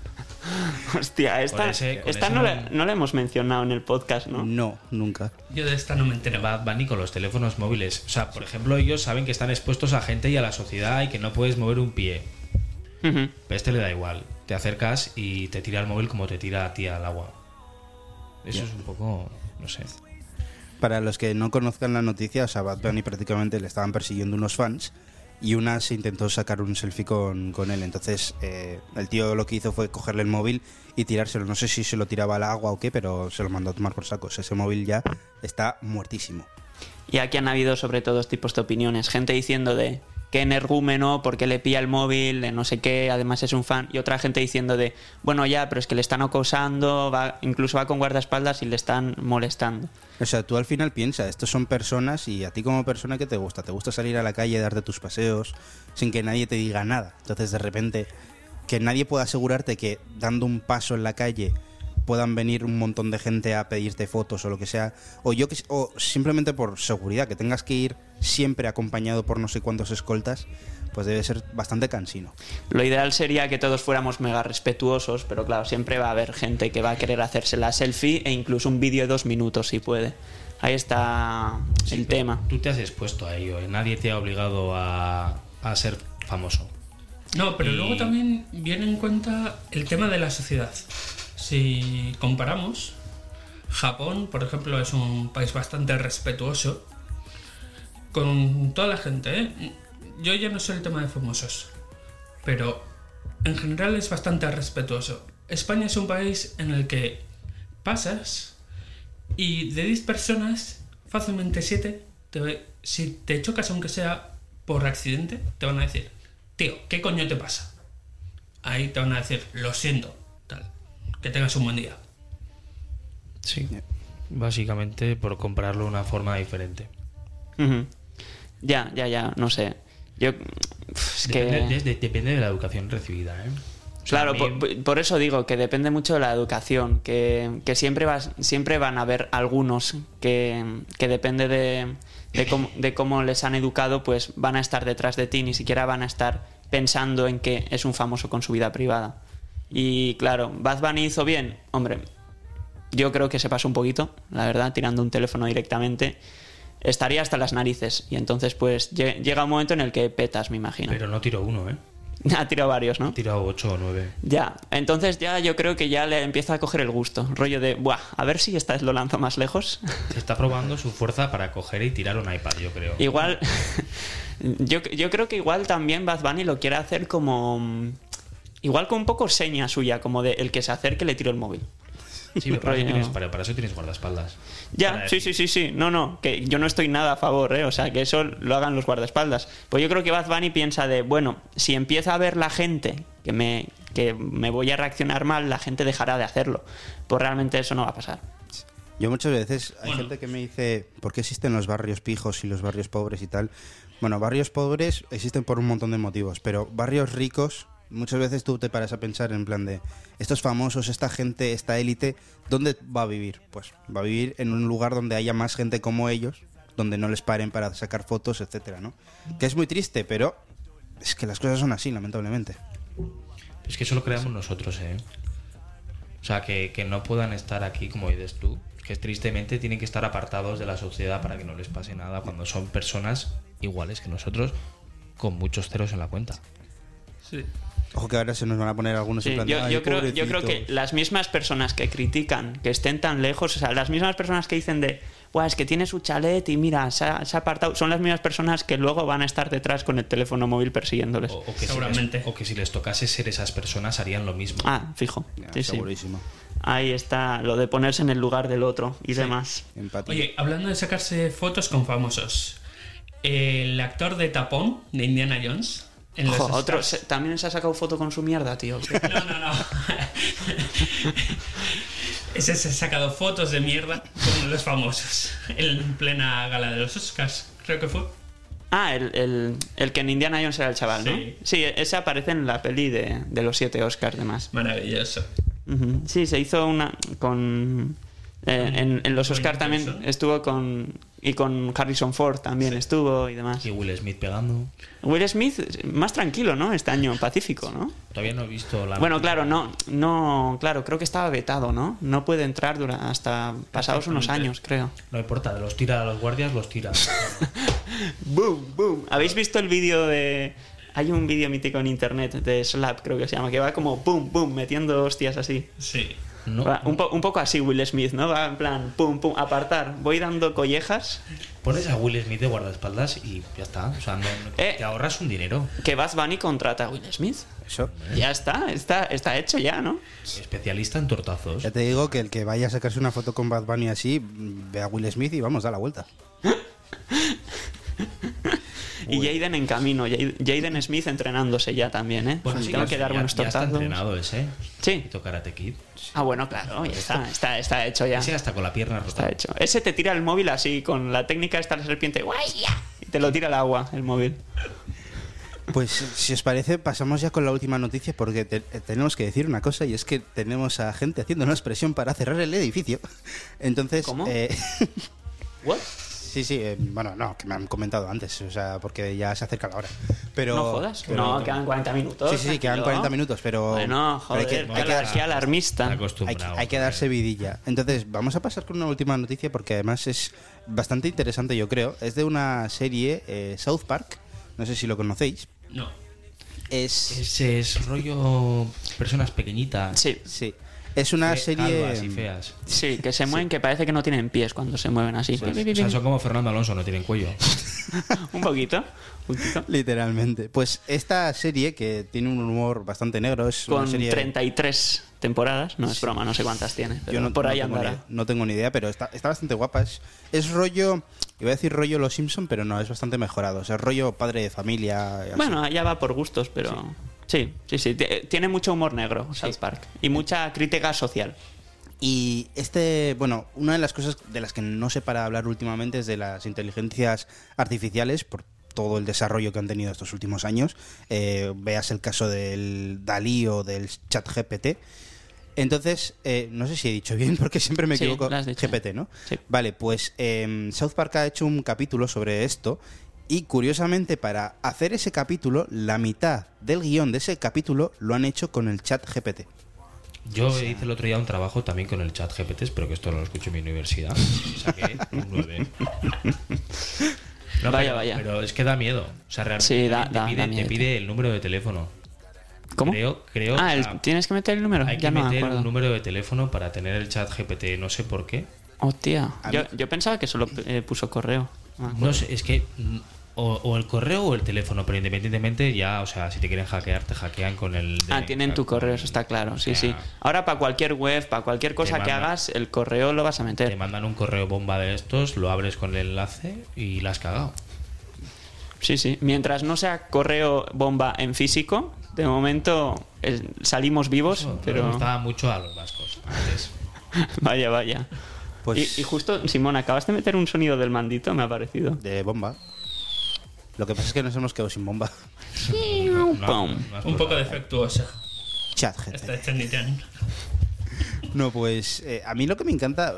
Hostia, esta, ese- no, la, no la hemos mencionado en el podcast, ¿no? No, nunca. Yo de esta no me entero. Bad Bunny con los teléfonos móviles. O sea, por ejemplo, ellos saben que están expuestos a gente y a la sociedad y que no puedes mover un pie. Pero a este le da igual. Te acercas y te tira el móvil como te tira a ti al agua. Eso es un poco. No sé. Para los que no conozcan la noticia, o sea, Bad Bunny prácticamente le estaban persiguiendo unos fans y una se intentó sacar un selfie con, con él. Entonces, eh, el tío lo que hizo fue cogerle el móvil y tirárselo. No sé si se lo tiraba al agua o qué, pero se lo mandó a tomar por sacos. Ese móvil ya está muertísimo. Y aquí han habido sobre todo dos tipos de opiniones. Gente diciendo de que energúmeno, porque le pilla el móvil, de no sé qué, además es un fan. Y otra gente diciendo de, bueno, ya, pero es que le están acosando, va, incluso va con guardaespaldas y le están molestando. O sea, tú al final piensas, estos son personas y a ti como persona, ¿qué te gusta? ¿Te gusta salir a la calle, darte tus paseos sin que nadie te diga nada? Entonces, de repente, que nadie pueda asegurarte que dando un paso en la calle puedan venir un montón de gente a pedirte fotos o lo que sea, o yo que, o simplemente por seguridad, que tengas que ir siempre acompañado por no sé cuántos escoltas, pues debe ser bastante cansino. Lo ideal sería que todos fuéramos mega respetuosos, pero claro, siempre va a haber gente que va a querer hacerse la selfie e incluso un vídeo de dos minutos si puede. Ahí está Sí, el tema. Tú te has expuesto a ello. ¿eh? Nadie te ha obligado a, a ser famoso. No, pero Y- luego también viene en cuenta el tema de la sociedad. Si comparamos, Japón, por ejemplo, es un país bastante respetuoso con toda la gente. ¿eh? Yo ya no sé el tema de famosos, pero en general es bastante respetuoso. España es un país en el que pasas y de 10 personas, fácilmente 7, si te chocas aunque sea por accidente, te van a decir, tío, ¿qué coño te pasa? Ahí te van a decir, lo siento, que tengas un buen día. Sí. Básicamente por comprarlo de una forma diferente. Ya, ya, ya, no sé. Yo. Es que. Depende, de, de- depende de la educación recibida, ¿eh? O sea, Claro, mí- por, por eso digo que depende mucho de la educación, que, que siempre, vas, siempre van a haber algunos que, que depende de, de, cómo, de cómo les han educado, pues van a estar detrás de ti, ni siquiera van a estar pensando en que es un famoso con su vida privada. Y claro, Bad Bunny hizo bien, hombre, yo creo que se pasó un poquito, la verdad, tirando un teléfono directamente. Estaría hasta las narices y entonces pues lle- llega un momento en el que petas, me imagino. Pero no tiro uno, ¿eh? ha tirado varios, ¿no? He tirado ocho o nueve. Ya, entonces ya yo creo que ya le empieza a coger el gusto. Rollo de, buah, a ver si esta vez lo lanzo más lejos. Se está probando su fuerza para coger y tirar un iPad, yo creo. igual, yo, yo creo que igual también Bad Bunny lo quiere hacer como... Igual con un poco seña suya, como de el que se acerque le tiro el móvil. Sí, pero para, eso tienes, para, para eso tienes guardaespaldas. Ya, Para sí, decir- sí, sí, sí. No, no, que yo no estoy nada a favor, ¿eh? O sea, que eso lo hagan los guardaespaldas. Pues yo creo que Bad Bunny piensa de, bueno, si empieza a ver la gente que me, que me voy a reaccionar mal, la gente dejará de hacerlo. Pues realmente eso no va a pasar. Yo muchas veces hay Bueno. gente que me dice, ¿por qué existen los barrios pijos y los barrios pobres y tal? Bueno, barrios pobres existen por un montón de motivos, pero barrios ricos, muchas veces tú te paras a pensar en plan de, estos famosos, esta gente, esta élite, ¿dónde va a vivir? Pues va a vivir en un lugar donde haya más gente como ellos, donde no les paren para sacar fotos, etcétera, ¿no? Que es muy triste, pero es que las cosas son así, lamentablemente. Es que eso lo creamos nosotros, ¿eh? O sea, que, que no puedan estar aquí, como dices tú, que tristemente tienen que estar apartados de la sociedad para que no les pase nada cuando son personas iguales que nosotros, con muchos ceros en la cuenta. Sí. Ojo que ahora se nos van a poner algunos Sí, en plan yo, de, "Ay, yo creo, yo creo que pobrecitos". las mismas personas que critican que estén tan lejos, o sea, las mismas personas que dicen de, Buah, es que tiene su chalet y mira, se ha, se ha apartado, son las mismas personas que luego van a estar detrás con el teléfono móvil persiguiéndoles. O, o que si Seguramente. les, o que si les tocase ser esas personas harían lo mismo. Ah, fijo. Ya, Sí, sí. segurísimo. Ahí está lo de ponerse en el lugar del otro y Sí. demás. Empatía. Oye, hablando de sacarse fotos con famosos, el actor de Tapón, de Indiana Jones, En los Ojo, otro, se- también se ha sacado foto con su mierda, tío. No, no, no. Ese se ha sacado fotos de mierda con los famosos. En plena gala de los Oscars, creo que fue. Ah, el, el, el que en Indiana Jones era el chaval, ¿no? Sí. Sí, ese aparece en la peli de, de los siete Oscars, demás. Maravilloso. Sí, se hizo una con... eh, en, en los Con Oscars también estuvo con... Y con Harrison Ford también estuvo y demás. Y Will Smith pegando. Will Smith, más tranquilo, ¿no? Este año, pacífico, ¿no? Todavía no he visto la. Bueno, claro, no, no, claro, creo que estaba vetado, ¿no? No puede entrar dura- hasta pasados unos años, creo. No importa, los tira a los guardias, los tira. Boom, boom. ¿Habéis visto el vídeo de... Hay un vídeo mítico en internet de Slap, creo que se llama, que va como boom, boom, metiendo hostias así. Sí. No, Va un, po- un poco así Will Smith, ¿no? Va en plan, pum, pum, apartar. Voy dando collejas. Pones a Will Smith de guardaespaldas y ya está. O sea, no, no- Eh. te ahorras un dinero. Que Bad Bunny contrata a Will Smith. Eso. Ya está, está, está hecho ya, ¿no? Especialista en tortazos. Ya te digo que el que vaya a sacarse una foto con Bad Bunny así, ve a Will Smith y vamos, da la vuelta. Y Jaden en camino, Jad- Jaden Smith entrenándose ya también, ¿eh? Bueno, sí, Tengo que dar ya- buenos ya está entrenado ese. Sí. Karate Kid. Ah, bueno, claro, ya está, está, está hecho ya. Ese hasta con la pierna rota. Está hecho. Ese te tira el móvil así, con la técnica esta de la serpiente. Y te lo tira al agua, el móvil. Pues si os parece, pasamos ya con la última noticia porque te- eh, tenemos que decir una cosa y es que tenemos a gente haciendo una expresión para cerrar el edificio. Entonces, ¿Cómo? eh, ¿What? Sí, sí, eh, bueno, no, que me han comentado antes, o sea, porque ya se acerca la hora. Pero, no jodas. pero- no, quedan 40 minutos. Sí, sí, sí, quedan tranquilo. 40 minutos, pero... Bueno, pero hay joder, que- hay que qué alarmista. Acostumbrado. hay que darse vidilla. Entonces, vamos a pasar con una última noticia porque además es bastante interesante, yo creo. Es de una serie, eh, South Park. No sé si lo conocéis. No. Es. Ese es rollo personas pequeñitas. Sí, Sí. Es una fe- serie. calvas y feas. sí, que se mueven, que parece que no tienen pies cuando se mueven así. Pues, o sea, son como Fernando Alonso, no tienen cuello. un poquito, un poquito. Literalmente. Pues esta serie, que tiene un humor bastante negro, es Con una serie. 33 temporadas, no es broma, no sé cuántas tiene, pero Yo no, por ahí no tengo ni- andará. no tengo ni idea, pero está, está bastante guapa. Es, es rollo. Iba a decir rollo Los Simpson, pero no, es bastante mejorado. O sea, rollo padre de familia. así. Bueno, allá va por gustos, pero sí, sí, sí, T- tiene mucho humor negro South Park y mucha crítica social. Y este, bueno, una de las cosas de las que no se para hablar últimamente es de las inteligencias artificiales por todo el desarrollo que han tenido estos últimos años. Eh, veas el caso del Dalí o del chat GPT. Entonces, eh, no sé si he dicho bien porque siempre me Sí, equivoco. GPT, ¿no? Sí. Vale, pues em, South Park ha hecho un capítulo sobre esto y curiosamente para hacer ese capítulo, la mitad del guion de ese capítulo lo han hecho con el chat GPT. Yo hice el otro día un trabajo también con el chat GPT, espero que esto no lo escuche en mi universidad. Saqué un 9. No, Vaya, pero, vaya. Pero es que da miedo. O sea, realmente Sí, da- te, pide, da te miedo. pide el número de teléfono. ¿Cómo? Creo, creo ah, o el- tienes que meter el número. hay ya que me meter un número de teléfono para tener el chat GPT, no sé por qué. Hostia, yo, yo pensaba que solo eh, puso correo. No sé, es que mm, o, o el correo o el teléfono, pero independientemente ya, o sea, si te quieren hackear, te hackean con el... de- Ah, tienen tu correo, eso está claro, sí, sí. Ahora para cualquier web, para cualquier cosa que hagas, el correo lo vas a Te meter. mandan un correo bomba de estos, lo abres con el enlace y la has cagado. Sí, sí. Mientras no sea correo bomba en físico, de momento eh, salimos vivos, Eso, pero Le gustaba mucho a los vascos antes. vaya, vaya. Pues Y, y justo, Simón, acabas de meter un sonido del mandito, me ha parecido. de bomba. Lo que pasa es que nos hemos quedado sin bomba. Un poco defectuosa Chat GPT. esta Eternity. No, pues eh, a mí lo que me encanta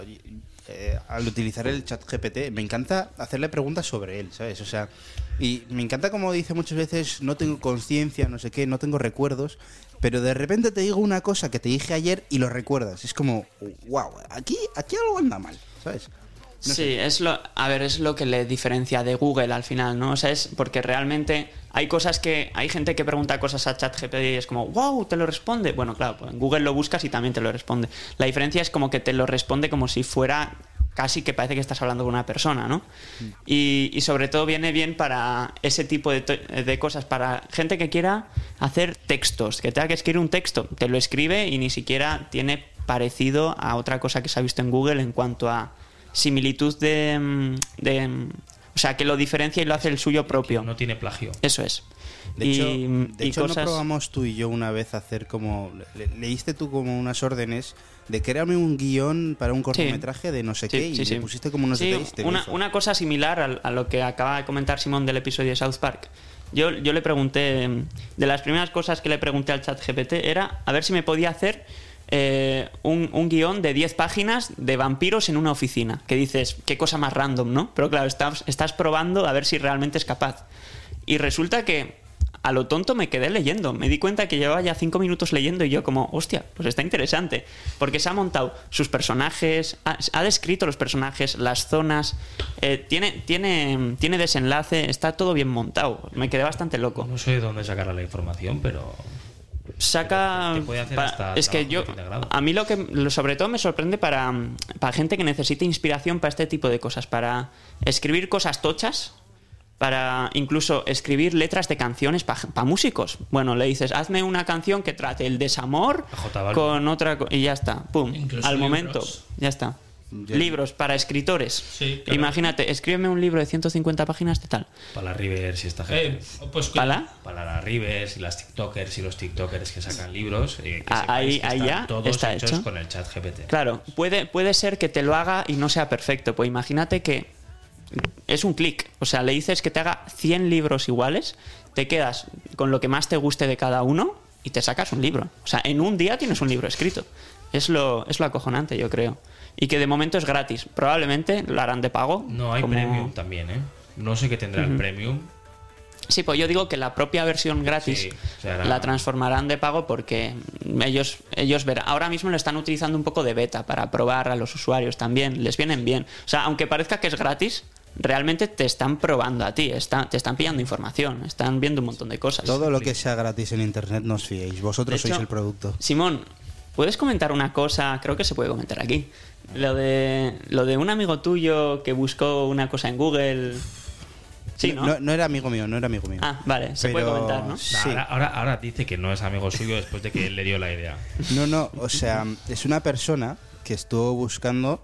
eh, al utilizar el chat GPT, me encanta hacerle preguntas sobre él, ¿sabes? O sea, y me encanta como dice muchas veces, no tengo conciencia, no sé qué, no tengo recuerdos, pero de repente te digo una cosa que te dije ayer y lo recuerdas. Es como, wow, aquí, aquí algo anda mal, ¿sabes? No sí, es lo, a ver, es lo que le diferencia de Google al final, ¿no? O sea, es porque realmente hay cosas que, hay gente que pregunta cosas a ChatGPT y es como, wow, te lo responde. Bueno, claro, pues en Google lo buscas y también te lo responde. La diferencia es como que te lo responde como si fuera casi que parece que estás hablando con una persona, ¿no? Y, y sobre todo viene bien para ese tipo de, to- de cosas, para gente que quiera hacer textos, que tenga que escribir un texto, te lo escribe y ni siquiera tiene parecido a otra cosa que se ha visto en Google en cuanto a similitud de, mm, de, mm, O sea, que lo diferencia y lo hace el suyo propio. No tiene plagio. Eso es. De y, hecho, de y hecho cosas... no probamos tú y yo una vez hacer como... le- leíste tú como unas órdenes de créame un guion para un cortometraje de no sé Sí, qué y sí, le sí. pusiste como unos Sí, detalles una, una cosa similar al- a, lo que acaba de comentar Simón del episodio de South Park. Yo, yo le pregunté, de las primeras cosas que le pregunté al chat GPT era a ver si me podía hacer eh, un, un guion de 10 páginas de vampiros en una oficina. Que dices, qué cosa más random, ¿no? Pero claro, estás, estás probando a ver si realmente es capaz. Y resulta que a lo tonto me quedé leyendo. Me di cuenta que llevaba ya cinco minutos leyendo y yo como, hostia, pues está interesante. Porque se ha montado sus personajes, ha, ha descrito los personajes, las zonas, eh, tiene, tiene, tiene desenlace, está todo bien montado. Me quedé bastante loco. No sé de dónde sacará la información, pero Saca... Te puede hacer pa- hasta es que yo... A mí lo que lo- sobre todo me sorprende para, para gente que necesite inspiración para este tipo de cosas. Para escribir cosas tochas, para incluso escribir letras de canciones para músicos. Bueno, le dices, hazme una canción que trate el desamor con otra... Y ya está, pum, Incluso al libros. momento, ya está. Ya. Libros para escritores. Sí, claro. Imagínate, escríbeme un libro de 150 páginas de tal. para la Rivers y esta gente. Eh, pues ¿Pala? Para las Rivers y las TikTokers y los TikTokers que sacan libros. eh, que Ah, ahí- que ahí están ya todos está hechos hecho. con el chat GPT. Claro, puede, puede ser que te lo haga y no sea perfecto. Pues imagínate que es un clic. O sea, le dices que te haga 100 libros iguales, te quedas con lo que más te guste de cada uno y te sacas un libro. O sea, en un día tienes un libro escrito. Es lo, es lo acojonante, yo creo. Y que de momento es gratis. Probablemente lo harán de pago. No hay como- premium también, ¿eh? No sé qué tendrá el premium. Sí, pues yo digo que la propia versión gratis Sí, la transformarán de pago porque ellos, ellos verán. Ahora mismo lo están utilizando un poco de beta para probar a los usuarios también. Les vienen bien. O sea, aunque parezca que es gratis, realmente te están probando a ti. Están, te están pillando información. Están viendo un montón de cosas. Todo lo que sea gratis en internet no os fiéis. Vosotros De sois hecho- el producto. Simón, ¿puedes comentar una cosa? Creo que se puede comentar aquí. Lo de, lo de un amigo tuyo que buscó una cosa en Google. Sí, ¿no? No, no era amigo mío, no era amigo mío. Ah, vale, se Pero- puede comentar, ¿no? Sí. Ahora, ahora, ahora dice que no es amigo suyo después de que él le dio la idea. No, no, o sea, es una persona que estuvo buscando,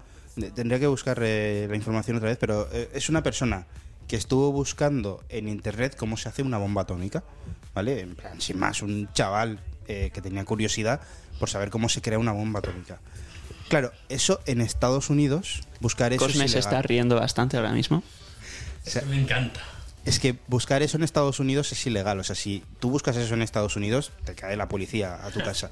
tendría que buscar eh, la información otra vez, pero eh, es una persona que estuvo buscando en internet cómo se hace una bomba atómica, ¿vale? En plan, sin más, un chaval eh, que tenía curiosidad por saber cómo se crea una bomba atómica. Claro, eso en Estados Unidos, buscar eso Cosme es se está riendo bastante ahora mismo. O sea, Me encanta. es que buscar eso en Estados Unidos es ilegal. O sea, si tú buscas eso en Estados Unidos, te cae la policía a tu casa.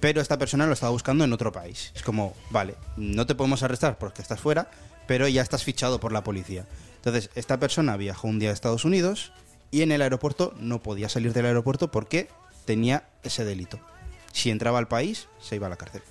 Pero esta persona lo estaba buscando en otro país. Es como, vale, no te podemos arrestar porque estás fuera, pero ya estás fichado por la policía. Entonces, esta persona viajó un día a Estados Unidos y en el aeropuerto no podía salir del aeropuerto porque tenía ese delito. Si entraba al país, se iba a la cárcel.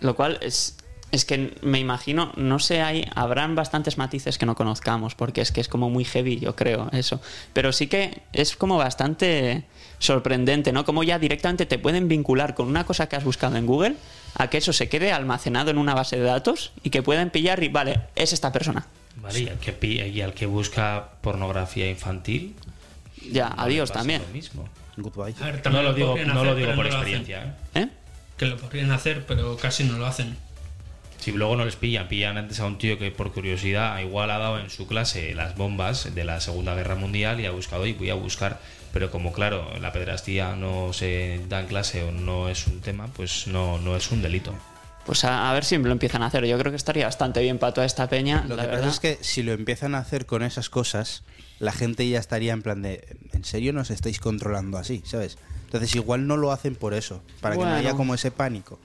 Lo cual es, es que me imagino, no sé, hay, habrán bastantes matices que no conozcamos, porque es que es como muy heavy, yo creo, eso. Pero sí que es como bastante sorprendente, ¿no? Como ya directamente te pueden vincular con una cosa que has buscado en Google a que eso se quede almacenado en una base de datos y que puedan pillar y, vale, es esta persona. Vale, y al que, y al que busca pornografía infantil. Ya, no adiós también. Lo mismo. Goodbye. A ver, No lo digo, no hacer, lo digo por no experiencia. ¿eh? ¿Eh? Que lo podrían hacer, pero casi no lo hacen. Si luego no les pillan, pillan antes a un tío que por curiosidad igual ha dado en su clase las bombas de la Segunda Guerra Mundial y ha buscado y voy a buscar. Pero como claro, la pedrastía no se da en clase o no es un tema, pues no, no es un delito. Pues a, a ver si lo empiezan a hacer. Yo creo que estaría bastante bien para toda esta peña. Lo la que verdad. pasa es que si lo empiezan a hacer con esas cosas, la gente ya estaría en plan de, ¿en serio nos estáis controlando así? ¿Sabes? Entonces igual no lo hacen por eso, para que no haya como ese pánico.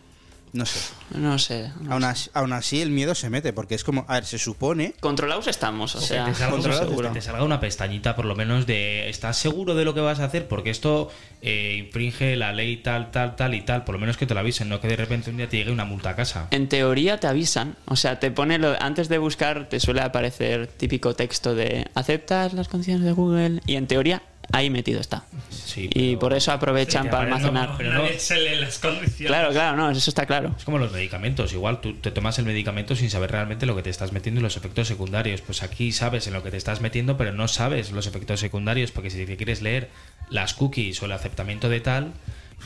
No sé. No sé. no Aún así, aún así el miedo se mete, porque es como, a ver, se supone... Controlados estamos, o sea, que te salga, eso una, seguro. que te salga una pestañita por lo menos de ¿estás seguro de lo que vas a hacer? Porque esto eh, infringe la ley tal, tal, tal y tal. Por lo menos que te lo avisen, no que de repente un día te llegue una multa a casa. En teoría te avisan, o sea, te pone lo, antes de buscar te suele aparecer típico texto de aceptas las condiciones de Google y en teoría ahí metido está. Sí, Y por eso aprovechan Sí, para pero no- almacenar. pero no- se lee las condiciones. Claro, claro, no, eso está claro. Es como los medicamentos, igual tú te tomas el medicamento sin saber realmente lo que te estás metiendo y los efectos secundarios. Pues aquí sabes en lo que te estás metiendo, pero no sabes los efectos secundarios, porque si te quieres leer las cookies o el aceptamiento de tal,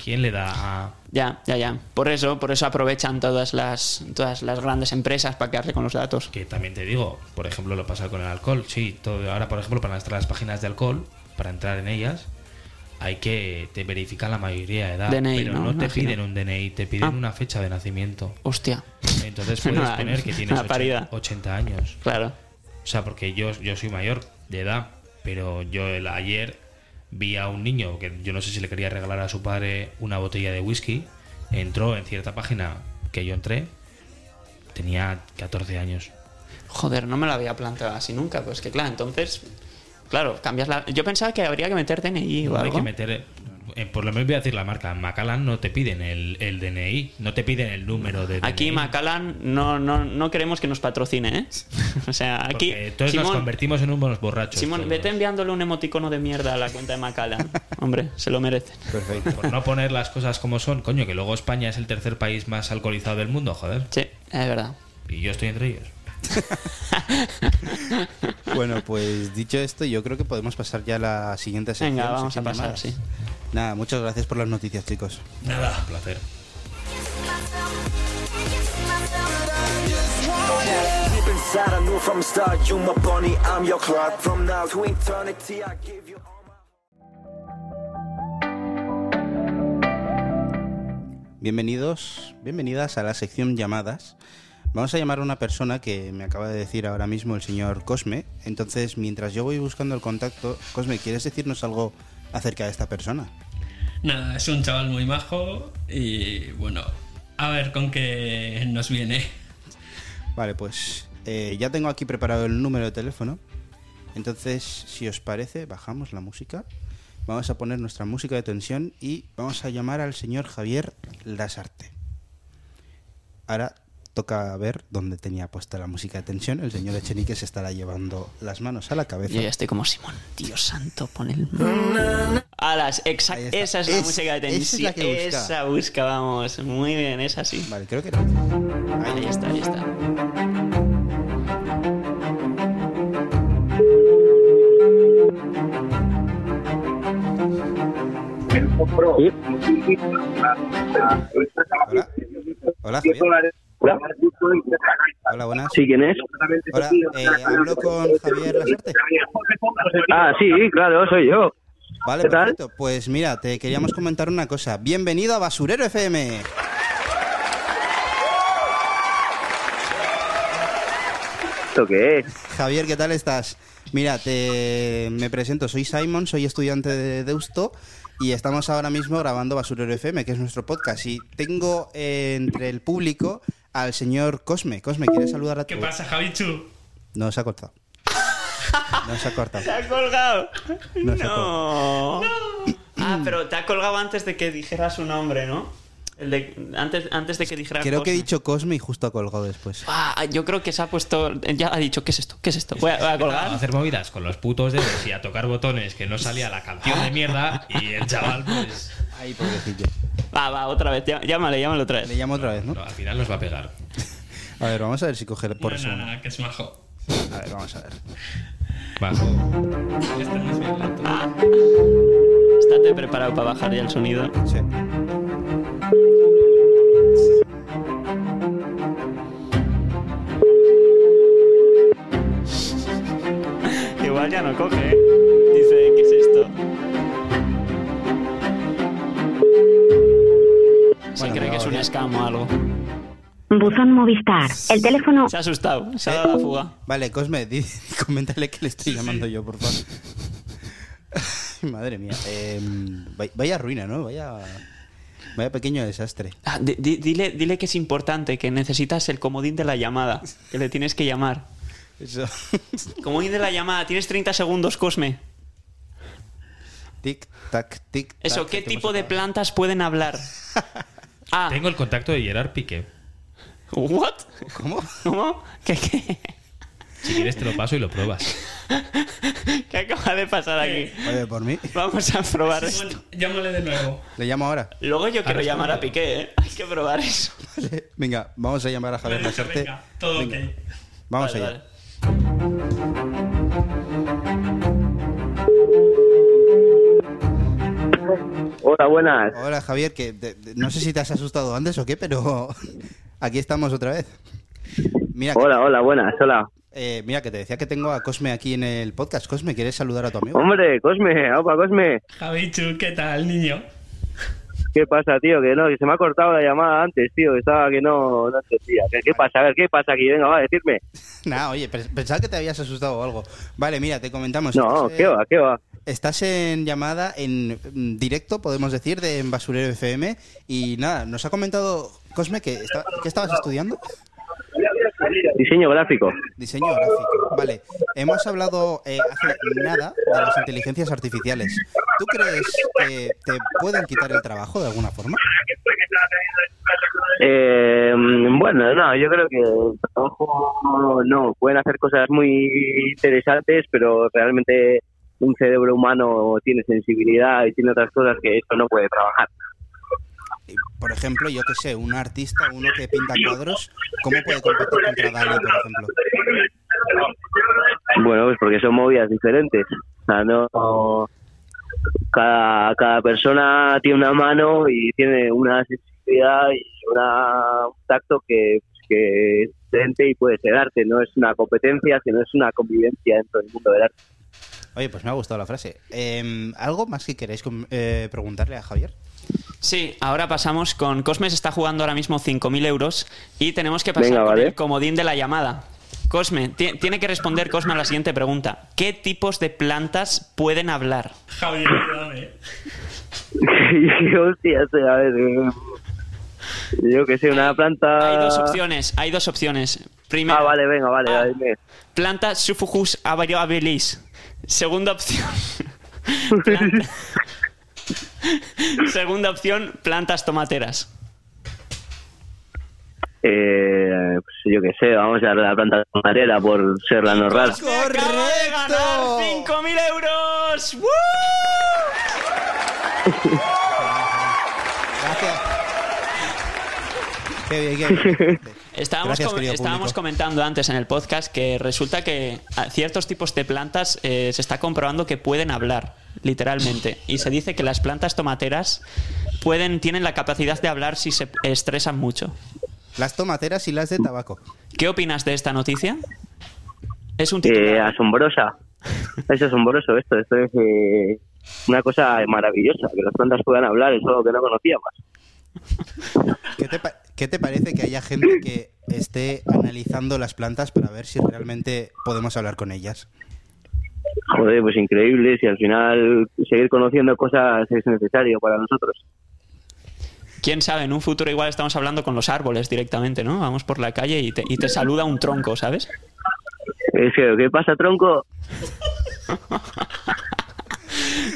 ¿Quién le da a.? Ya, ya, ya. Por eso, por eso aprovechan todas las, todas las grandes empresas para quedarse con los datos. Que también te digo, por ejemplo, lo pasa con el alcohol. Sí, todo, ahora, por ejemplo, para entrar a las páginas de alcohol, para entrar en ellas, hay que te verificar la mayoría de edad. DNI, pero ¿no? no, te Imagino. piden un DNI, te piden Ah. una fecha de nacimiento. Hostia, Entonces puedes Una- poner que tienes una 80, paridad. 80 años. claro. O sea, porque yo, yo soy mayor de edad, pero yo el, ayer vi a un niño que yo no sé si le quería regalar a su padre una botella de whisky. Entró en cierta página que yo entré, tenía 14 años. Joder, no me lo había planteado así nunca. Pues que claro, entonces, claro, cambias la. Yo pensaba que habría que meter DNI o No hay algo. que meter, eh, por lo menos voy a decir la marca, Macallan no te piden el, el DNI, no te piden el número de Aquí DNI. Macallan no, no, no queremos que nos patrocine, ¿eh? O sea, aquí. Porque entonces nos convertimos en unos borrachos. Simón, todos. vete enviándole un emoticono de mierda a la cuenta de Macallan. Hombre, se lo merecen. Perfecto. Por no poner las cosas como son, coño, que luego España es el tercer país más alcoholizado del mundo, joder. Sí, es verdad. Y yo estoy entre ellos. Bueno, pues dicho esto, yo creo que podemos pasar ya a la siguiente sección. Venga, vamos a pasar, sí. Nada, muchas gracias por las noticias, chicos. Nada. Un placer. Bienvenidos, bienvenidas a la sección llamadas. Vamos a llamar a una persona que me acaba de decir ahora mismo el señor Cosme. Entonces, mientras yo voy buscando el contacto, Cosme, ¿quieres decirnos algo acerca de esta persona? Nada, es un chaval muy majo y bueno, a ver con qué nos viene. Vale, pues eh, ya tengo aquí preparado el número de teléfono. Entonces, si os parece, bajamos la música. Vamos a poner nuestra música de tensión y vamos a llamar al señor Javier Lasarte. Ahora toca ver dónde tenía puesta la música de tensión. El señor Echenique se estará llevando las manos a la cabeza. Yo ya estoy como Simón. Dios santo, pon el. Alas, exact, Ahí está. esa es la Es- música de esa es tensión. la que busca. Esa busca, vamos. Muy bien, esa sí. Vale, creo que era. Ahí está, ahí está. Hola. Hola, Javier. Hola, buenas. ¿Sí, quién es? Hola, eh, hablo con Javier Lasarte. Ah, sí, claro, soy yo. Vale, ¿Qué tal? perfecto. Pues mira, te queríamos comentar una cosa. Bienvenido a Basurero FM. ¿Esto qué es? Javier, ¿qué tal estás? Mira, te me presento, soy Simon, soy estudiante de Deusto y estamos ahora mismo grabando Basurero FM, que es nuestro podcast. Y tengo eh, entre el público al señor Cosme. Cosme, ¿quieres saludar a tu... ¿Qué pasa, Javichu? No, se ha cortado. No se ha cortado. ¡Te ha colgado! No se ha No. Ah, pero te ha colgado antes de que dijera su nombre, ¿no? El de, antes, antes de que dijera Creo que he dicho Cosme y justo ha colgado después. Ah, yo creo que se ha puesto. Ya ha dicho, ¿qué es esto? ¿Qué es esto? Voy a, voy a A colgar. hacer movidas con los putos dedos y a tocar botones que no salía la canción de mierda y el chaval, pues. Ay, pobrecillo. Va, va, otra vez. Llá- Llámale, llámale otra Le vez. llamo otra vez, ¿no? no, al final nos va a pegar. A ver, vamos a ver si coge por no, eso. no, no, que es majo. A ver, vamos a ver. Bajo. Este no es bien lento. Estate preparado para bajar ya el sonido. Sí. Igual ya no coge, ¿eh? Dice, ¿qué es esto? Se Bueno, cree que es un scam o algo. Buzón Movistar. El teléfono Se ha asustado, se ha dado la fuga. Vale, Cosme, di, coméntale que le estoy llamando yo, por favor. Madre mía. Eh, vay- vaya ruina, ¿no? Vaya, vaya pequeño desastre. Ah, di- di- dile, dile que es importante, que necesitas el comodín de la llamada, que le tienes que llamar. Eso. Comodín de la llamada, tienes 30 segundos, Cosme. tic, tac, tic. Eso, ¿qué te tipo de plantas pueden hablar? Ah, Tengo el contacto de Gerard Piqué. ¿what? ¿Cómo? ¿Cómo? ¿Qué, qué, Si quieres te lo paso y lo pruebas. qué acaba de pasar aquí? Oye, por mí. Vamos a probar esto. Bueno, llámale de nuevo. Le llamo ahora. Luego yo quiero llamar a. Piqué, ¿eh? Hay que probar eso. Venga, vamos a llamar a Javier Venga, Lasarte. venga, todo Venga, ok. Vamos Vale, allá. vale. Hola, buenas. Hola Javier, que no sé si te has asustado antes o qué, pero aquí estamos otra vez. Mira, que- Hola, hola, buenas. Hola. eh, mira que te decía que tengo a Cosme aquí en el podcast. Cosme, ¿quieres saludar a tu amigo? Hombre, Cosme, opa, Cosme. Javichu, ¿qué tal, niño? ¿Qué pasa, tío? Que no, que se me ha cortado la llamada antes, tío. Estaba que no, no entendía. ¿Qué, qué pasa? A ver, ¿qué pasa aquí? Venga, va, decirme. Nada, oye, pens- pensaba que te habías asustado o algo. Vale, mira, te comentamos. No, estás, ¿qué eh, va? ¿Qué va? Estás en llamada en mm, directo, podemos decir, de en Basurero FM. Y nada, nos ha comentado Cosme que, está- que estabas estudiando Diseño gráfico. diseño gráfico. Vale, hemos hablado eh, hace nada de las inteligencias artificiales. ¿Tú crees que te pueden quitar el trabajo de alguna forma? Eh, bueno, no, yo creo que el trabajo no. Pueden hacer cosas muy interesantes, pero realmente un cerebro humano tiene sensibilidad y tiene otras cosas que esto no puede trabajar. Y, Por ejemplo, yo que sé, un artista, uno que pinta cuadros, ¿cómo puede competir contra Dali, por ejemplo? Bueno, pues porque son movidas diferentes. O sea, no. Cada, cada persona tiene una mano y tiene una sensibilidad y una, un tacto que, que es diferente y puede ser arte. No es una competencia, sino es una convivencia dentro del mundo del arte. Oye, pues me ha gustado la frase. Em, ¿Algo más que queréis eh, preguntarle a Javier? Sí, ahora pasamos con Cosmes está jugando ahora mismo 5.000 euros y tenemos que pasar Venga, con vale. el comodín de la llamada. Cosme, ti- tiene que responder Cosme a la siguiente pregunta. ¿Qué tipos de plantas pueden hablar? Javier. ¿Qué hostia? sea, a ver. eh, Yo que sé, una planta. Hay dos opciones, hay dos opciones. Primera, Ah, vale, venga, vale, Ah. dime. planta Sufugus avariabilis. Segunda opción. planta- Segunda opción, plantas tomateras. Eh, pues yo que sé, vamos a darle la planta de madera por ser la normal. Acaba de ganar ¡Correcto! 5.000 euros. ¡Woo! Gracias. Qué bien, qué bien. Estábamos, Gracias, com- querido estábamos público. comentando antes en el podcast que resulta que a ciertos tipos de plantas eh, se está comprobando que pueden hablar, literalmente. Y se dice que las plantas tomateras pueden, tienen la capacidad de hablar si se estresan mucho. Las tomateras y las de tabaco. ¿Qué opinas de esta noticia? Es un Eh, titular. asombrosa. Es asombroso esto. Esto es eh, una cosa maravillosa. Que las plantas puedan hablar es algo que no conocíamos. ¿Qué te, qué te parece que haya gente que esté analizando las plantas para ver si realmente podemos hablar con ellas? Joder, pues increíble. Si al final seguir conociendo cosas es necesario para nosotros. Quién sabe, en un futuro igual estamos hablando con los árboles directamente, ¿no? Vamos por la calle y te, y te saluda un tronco, ¿sabes? Es que, ¿qué pasa, tronco?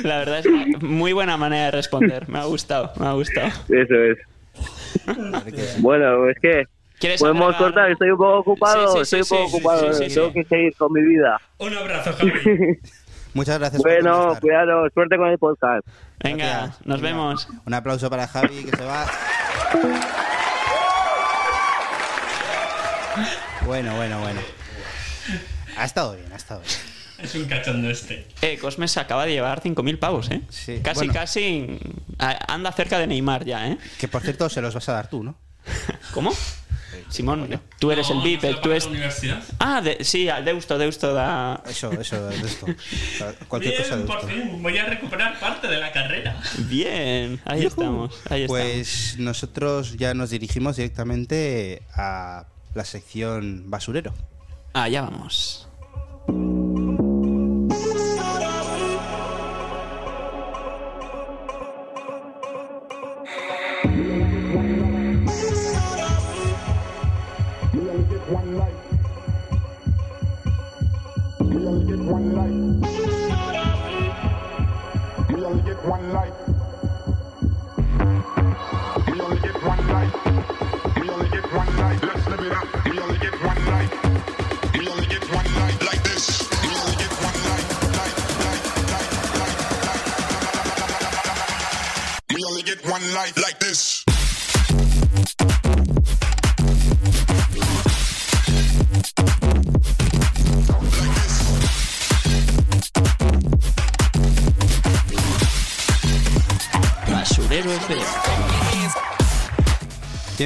La verdad es que muy buena manera de responder. Me ha gustado, me ha gustado. Eso es. Bueno, es que ¿Quieres podemos agregar- cortar. Estoy un poco ocupado. Sí, sí, estoy un poco sí, ocupado. sí, sí, Tengo sí. que seguir con mi vida. Un abrazo, Javi. Muchas gracias por Bueno, cuidado. Suerte con el podcast. Venga, Gracias. nos Venga. vemos. Un aplauso para Javi, que se va. Bueno, bueno, bueno. Ha estado bien, ha estado bien. es un cachondo este. Eh, Cosme se acaba de llevar 5.000 pavos, ¿eh? Sí, Casi, bueno. casi anda cerca de Neymar ya, ¿eh? Que por cierto se los vas a dar tú, ¿no? ¿Cómo? Simón, tú eres el VIP, ¿no se el- la tú paga es... la universidad? Ah, de- sí, al Deusto, Deusto da... Eso, eso, de esto. O sea, Cualquier Bien, cosa de por esto. fin, voy a recuperar parte de la carrera. Bien, ahí estamos, ahí estamos. Pues nosotros ya nos dirigimos directamente a la sección basurero. Allá vamos.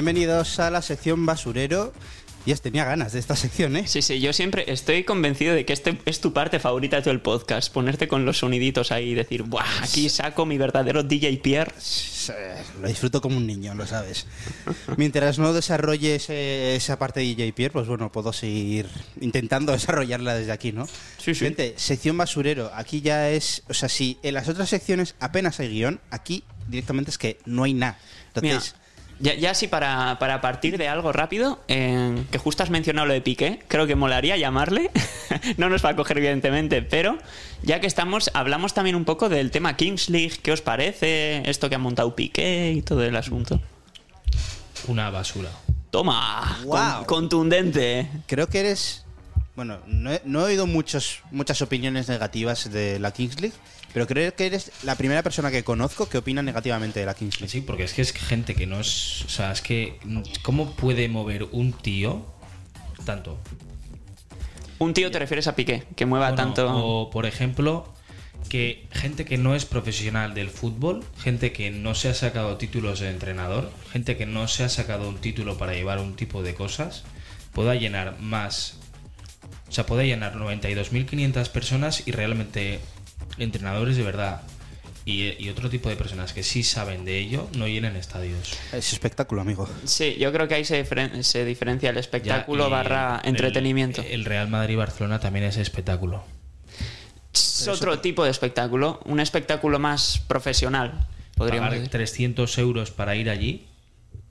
Bienvenidos a la sección basurero. Ya tenía ganas de esta sección, ¿eh? Sí, sí, yo siempre estoy convencido de que este es tu parte favorita de todo el podcast. Ponerte con los soniditos ahí y decir, ¡buah! Aquí saco mi verdadero DJ Pierre. Lo disfruto como un niño, lo sabes. Mientras no desarrolle ese- esa parte de DJ Pierre, pues bueno, puedo seguir intentando desarrollarla desde aquí, ¿no? Sí, sí. Gente, sección basurero. Aquí ya es. O sea, si en las otras secciones apenas hay guion, aquí directamente es que no hay nada. Entonces. Ya, ya sí, para, para partir de algo rápido, eh, que justo has mencionado lo de Piqué, creo que molaría llamarle. no nos va a coger, evidentemente, pero ya que estamos, hablamos también un poco del tema Kings League. ¿Qué os parece? Esto que ha montado Piqué y todo el asunto. Una basura. Toma, Guau. con- contundente. Creo que eres. Bueno, no he, no he oído muchos, muchas opiniones negativas de la Kings League, pero creo que eres la primera persona que conozco que opina negativamente de la Kings League. Sí, porque es que es gente que no es. O sea, es que. ¿Cómo puede mover un tío tanto? Un tío te refieres a Piqué, que mueva Bueno, tanto. O, por ejemplo, que gente que no es profesional del fútbol, gente que no se ha sacado títulos de entrenador, gente que no se ha sacado un título para llevar un tipo de cosas, pueda llenar más. O sea, puede llenar 92.500 personas y realmente entrenadores de verdad y, y otro tipo de personas que sí saben de ello no llenen estadios. Es espectáculo, amigo. Sí, yo creo que ahí se, diferen- se diferencia el espectáculo barra el- entretenimiento. El, Real Madrid-Barcelona también es espectáculo. es otro tipo de espectáculo, un espectáculo más profesional, podríamos Pagar decir. 300 euros para ir allí,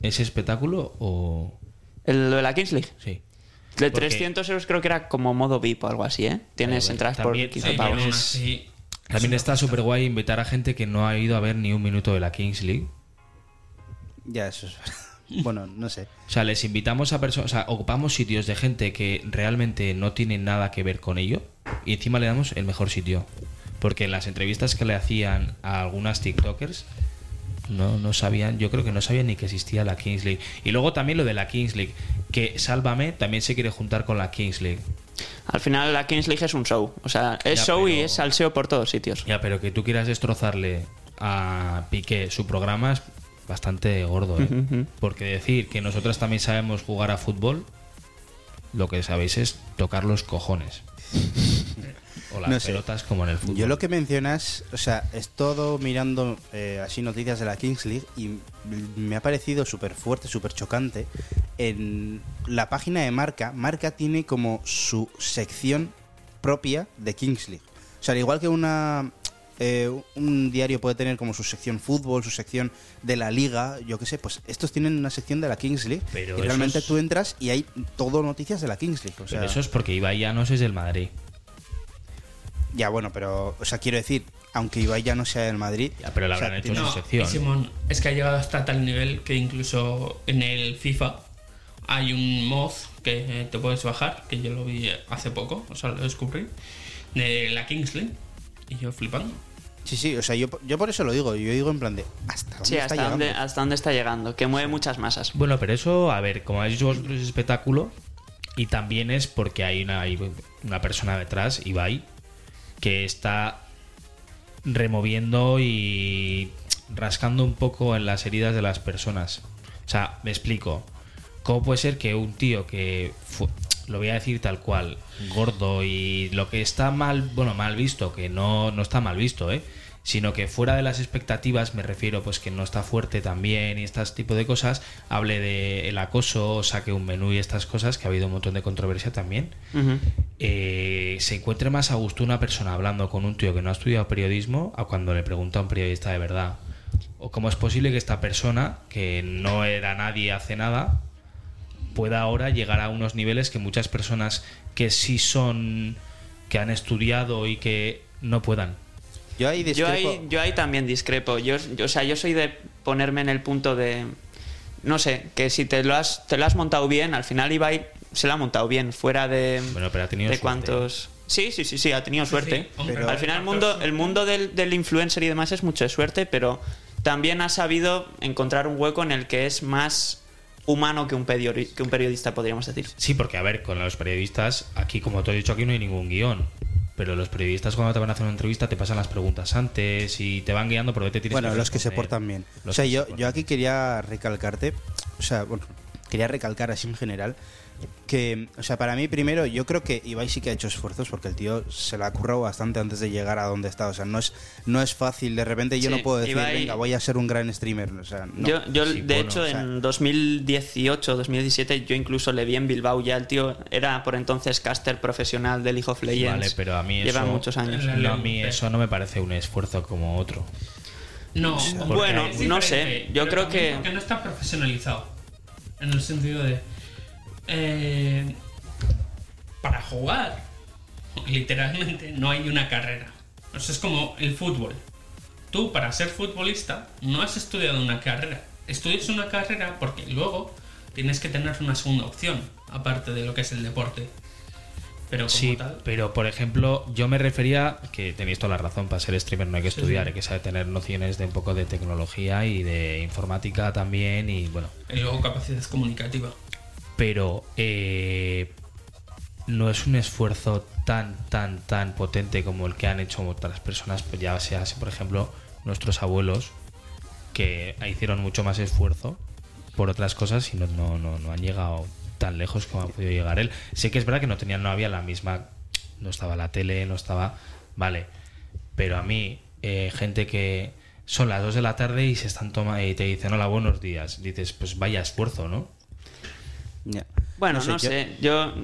¿es espectáculo o...? El, lo de la Kings League. Sí. De Porque- 300 euros creo que era como modo VIP o algo así, ¿eh? Tienes entradas por 15 Sí, pavos. así, También está súper guay invitar a gente que no ha ido a ver ni un minuto de la Kings League. Ya, eso es Bueno, no sé. O sea, les invitamos a personas, o sea, ocupamos sitios de gente que realmente no tiene nada que ver con ello y encima le damos el mejor sitio. Porque en las entrevistas que le hacían a algunas TikTokers, no, no sabían, yo creo que no sabían ni que existía la Kings League. Y luego también lo de la Kings League, que Sálvame también se quiere juntar con la Kings League. Al final la Kings League es un show. O sea, es Ya, show y es salseo por todos sitios. Ya, pero que tú quieras destrozarle a Piqué su programa es bastante gordo, ¿eh? Porque decir que nosotros también sabemos jugar a fútbol, lo que sabéis es tocar los cojones. O las No sé. pelotas como en el fútbol. Yo lo que mencionas, o sea, es todo mirando eh, así noticias de la Kings League y me ha parecido súper fuerte, súper chocante. En la página de Marca, Marca tiene como su sección propia de Kings League. O sea, al igual que una eh, un diario puede tener como su sección fútbol, su sección de la liga, yo qué sé, pues estos tienen una sección de la Kings League Pero y realmente esos- tú entras y hay todo noticias de la Kings League. O Pero sea, eso es porque Ibai Llanos es del Madrid. Ya, bueno, pero, o sea, quiero decir, aunque Ibai ya no sea del Madrid. Ya, pero o sea, habrán hecho tiene- No, sección. Simón, es que ha llegado hasta tal nivel que incluso en el FIFA hay un mod que eh, te puedes bajar, que yo lo vi hace poco, o sea, lo descubrí, de la Kings League. Y yo flipando. Sí, sí, o sea, yo, yo por eso lo digo. Yo digo en plan de. ¿Hasta dónde Sí, está hasta llegando? dónde, hasta dónde está llegando, que mueve muchas masas. Bueno, pero eso, a ver, como habéis dicho vosotros, es espectáculo. Y también es porque hay una, hay una persona detrás, Ibai, que está removiendo y rascando un poco en las heridas de las personas. O sea, me explico. ¿Cómo puede ser que un tío que, fu- lo voy a decir tal cual, gordo y lo que está mal, bueno, mal visto, que no, no está mal visto, ¿eh? Sino que fuera de las expectativas, me refiero pues que no está fuerte también y estas tipo de cosas, hable de el acoso, saque un menú y estas cosas, que ha habido un montón de controversia también, eh, se encuentre más a gusto una persona hablando con un tío que no ha estudiado periodismo a cuando le pregunta a un periodista de verdad. O cómo es posible que esta persona, que no era nadie hace nada, pueda ahora llegar a unos niveles que muchas personas que sí son, que han estudiado y que no puedan. Yo ahí Yo discrepo. ahí, yo ahí también discrepo. Yo, yo- o sea, yo soy de ponerme en el punto de. No sé, que si te lo has, te lo has montado bien, al final Ibai se lo ha montado bien, fuera de. Bueno, pero ha tenido de suerte. cuántos. Sí, sí, sí, sí, ha tenido suerte. sí, hombre, Pero- al final el mundo, el mundo del, del influencer y demás es mucho de suerte, pero también ha sabido encontrar un hueco en el que es más humano que un, que un periodista, podríamos decir. Sí, porque a ver, con los periodistas, aquí como te he dicho, aquí no hay ningún guion. Pero los periodistas cuando te van a hacer una entrevista te pasan las preguntas antes y te van guiando por qué te tienes Bueno, que los que se portan bien. Los o sea, se yo, yo aquí quería recalcarte, o sea, bueno, quería recalcar así en general que, o sea, para mí primero, yo creo que Ibai sí que ha hecho esfuerzos porque el tío se la ha currado bastante antes de llegar a donde está. O sea, no es, no es fácil. De repente yo Sí, no puedo decir, Ibai- venga, voy a ser un gran streamer. O sea, no. Yo, yo Sí, de bueno, hecho, o sea- en 2018, 2017, yo incluso le vi en Bilbao. Ya el tío era por entonces caster profesional de League of Legends. Vale, pero a mí Lleva eso- muchos años. No, a mí eso no me parece un esfuerzo como otro. No, Bueno, no sé, yo creo que- Porque no está profesionalizado. En el sentido de. eh, para jugar, literalmente, no hay una carrera. O es como el fútbol. Tú, para ser futbolista, no has estudiado una carrera. Estudias una carrera porque luego tienes que tener una segunda opción, aparte de lo que es el deporte. Pero como Sí, tal. pero por ejemplo, yo me refería, que tenéis toda la razón, para ser streamer no hay que Sí, estudiar, sí. hay que saber tener nociones de un poco de tecnología y de informática también, y bueno, Y luego capacidad comunicativa. pero eh, no es un esfuerzo tan, tan, tan potente como el que han hecho otras personas, pues ya sea, por ejemplo, nuestros abuelos, que hicieron mucho más esfuerzo por otras cosas y no, no, no, no han llegado tan lejos como ha podido llegar él. Sé que es verdad que no tenían, no había la misma, no estaba la tele, no estaba, vale, pero a mí, eh, gente que son las 2 de la tarde y se están tomando y te dicen hola, buenos días, dices, pues vaya esfuerzo, ¿no? Ya. Bueno, no yo- sé, yo...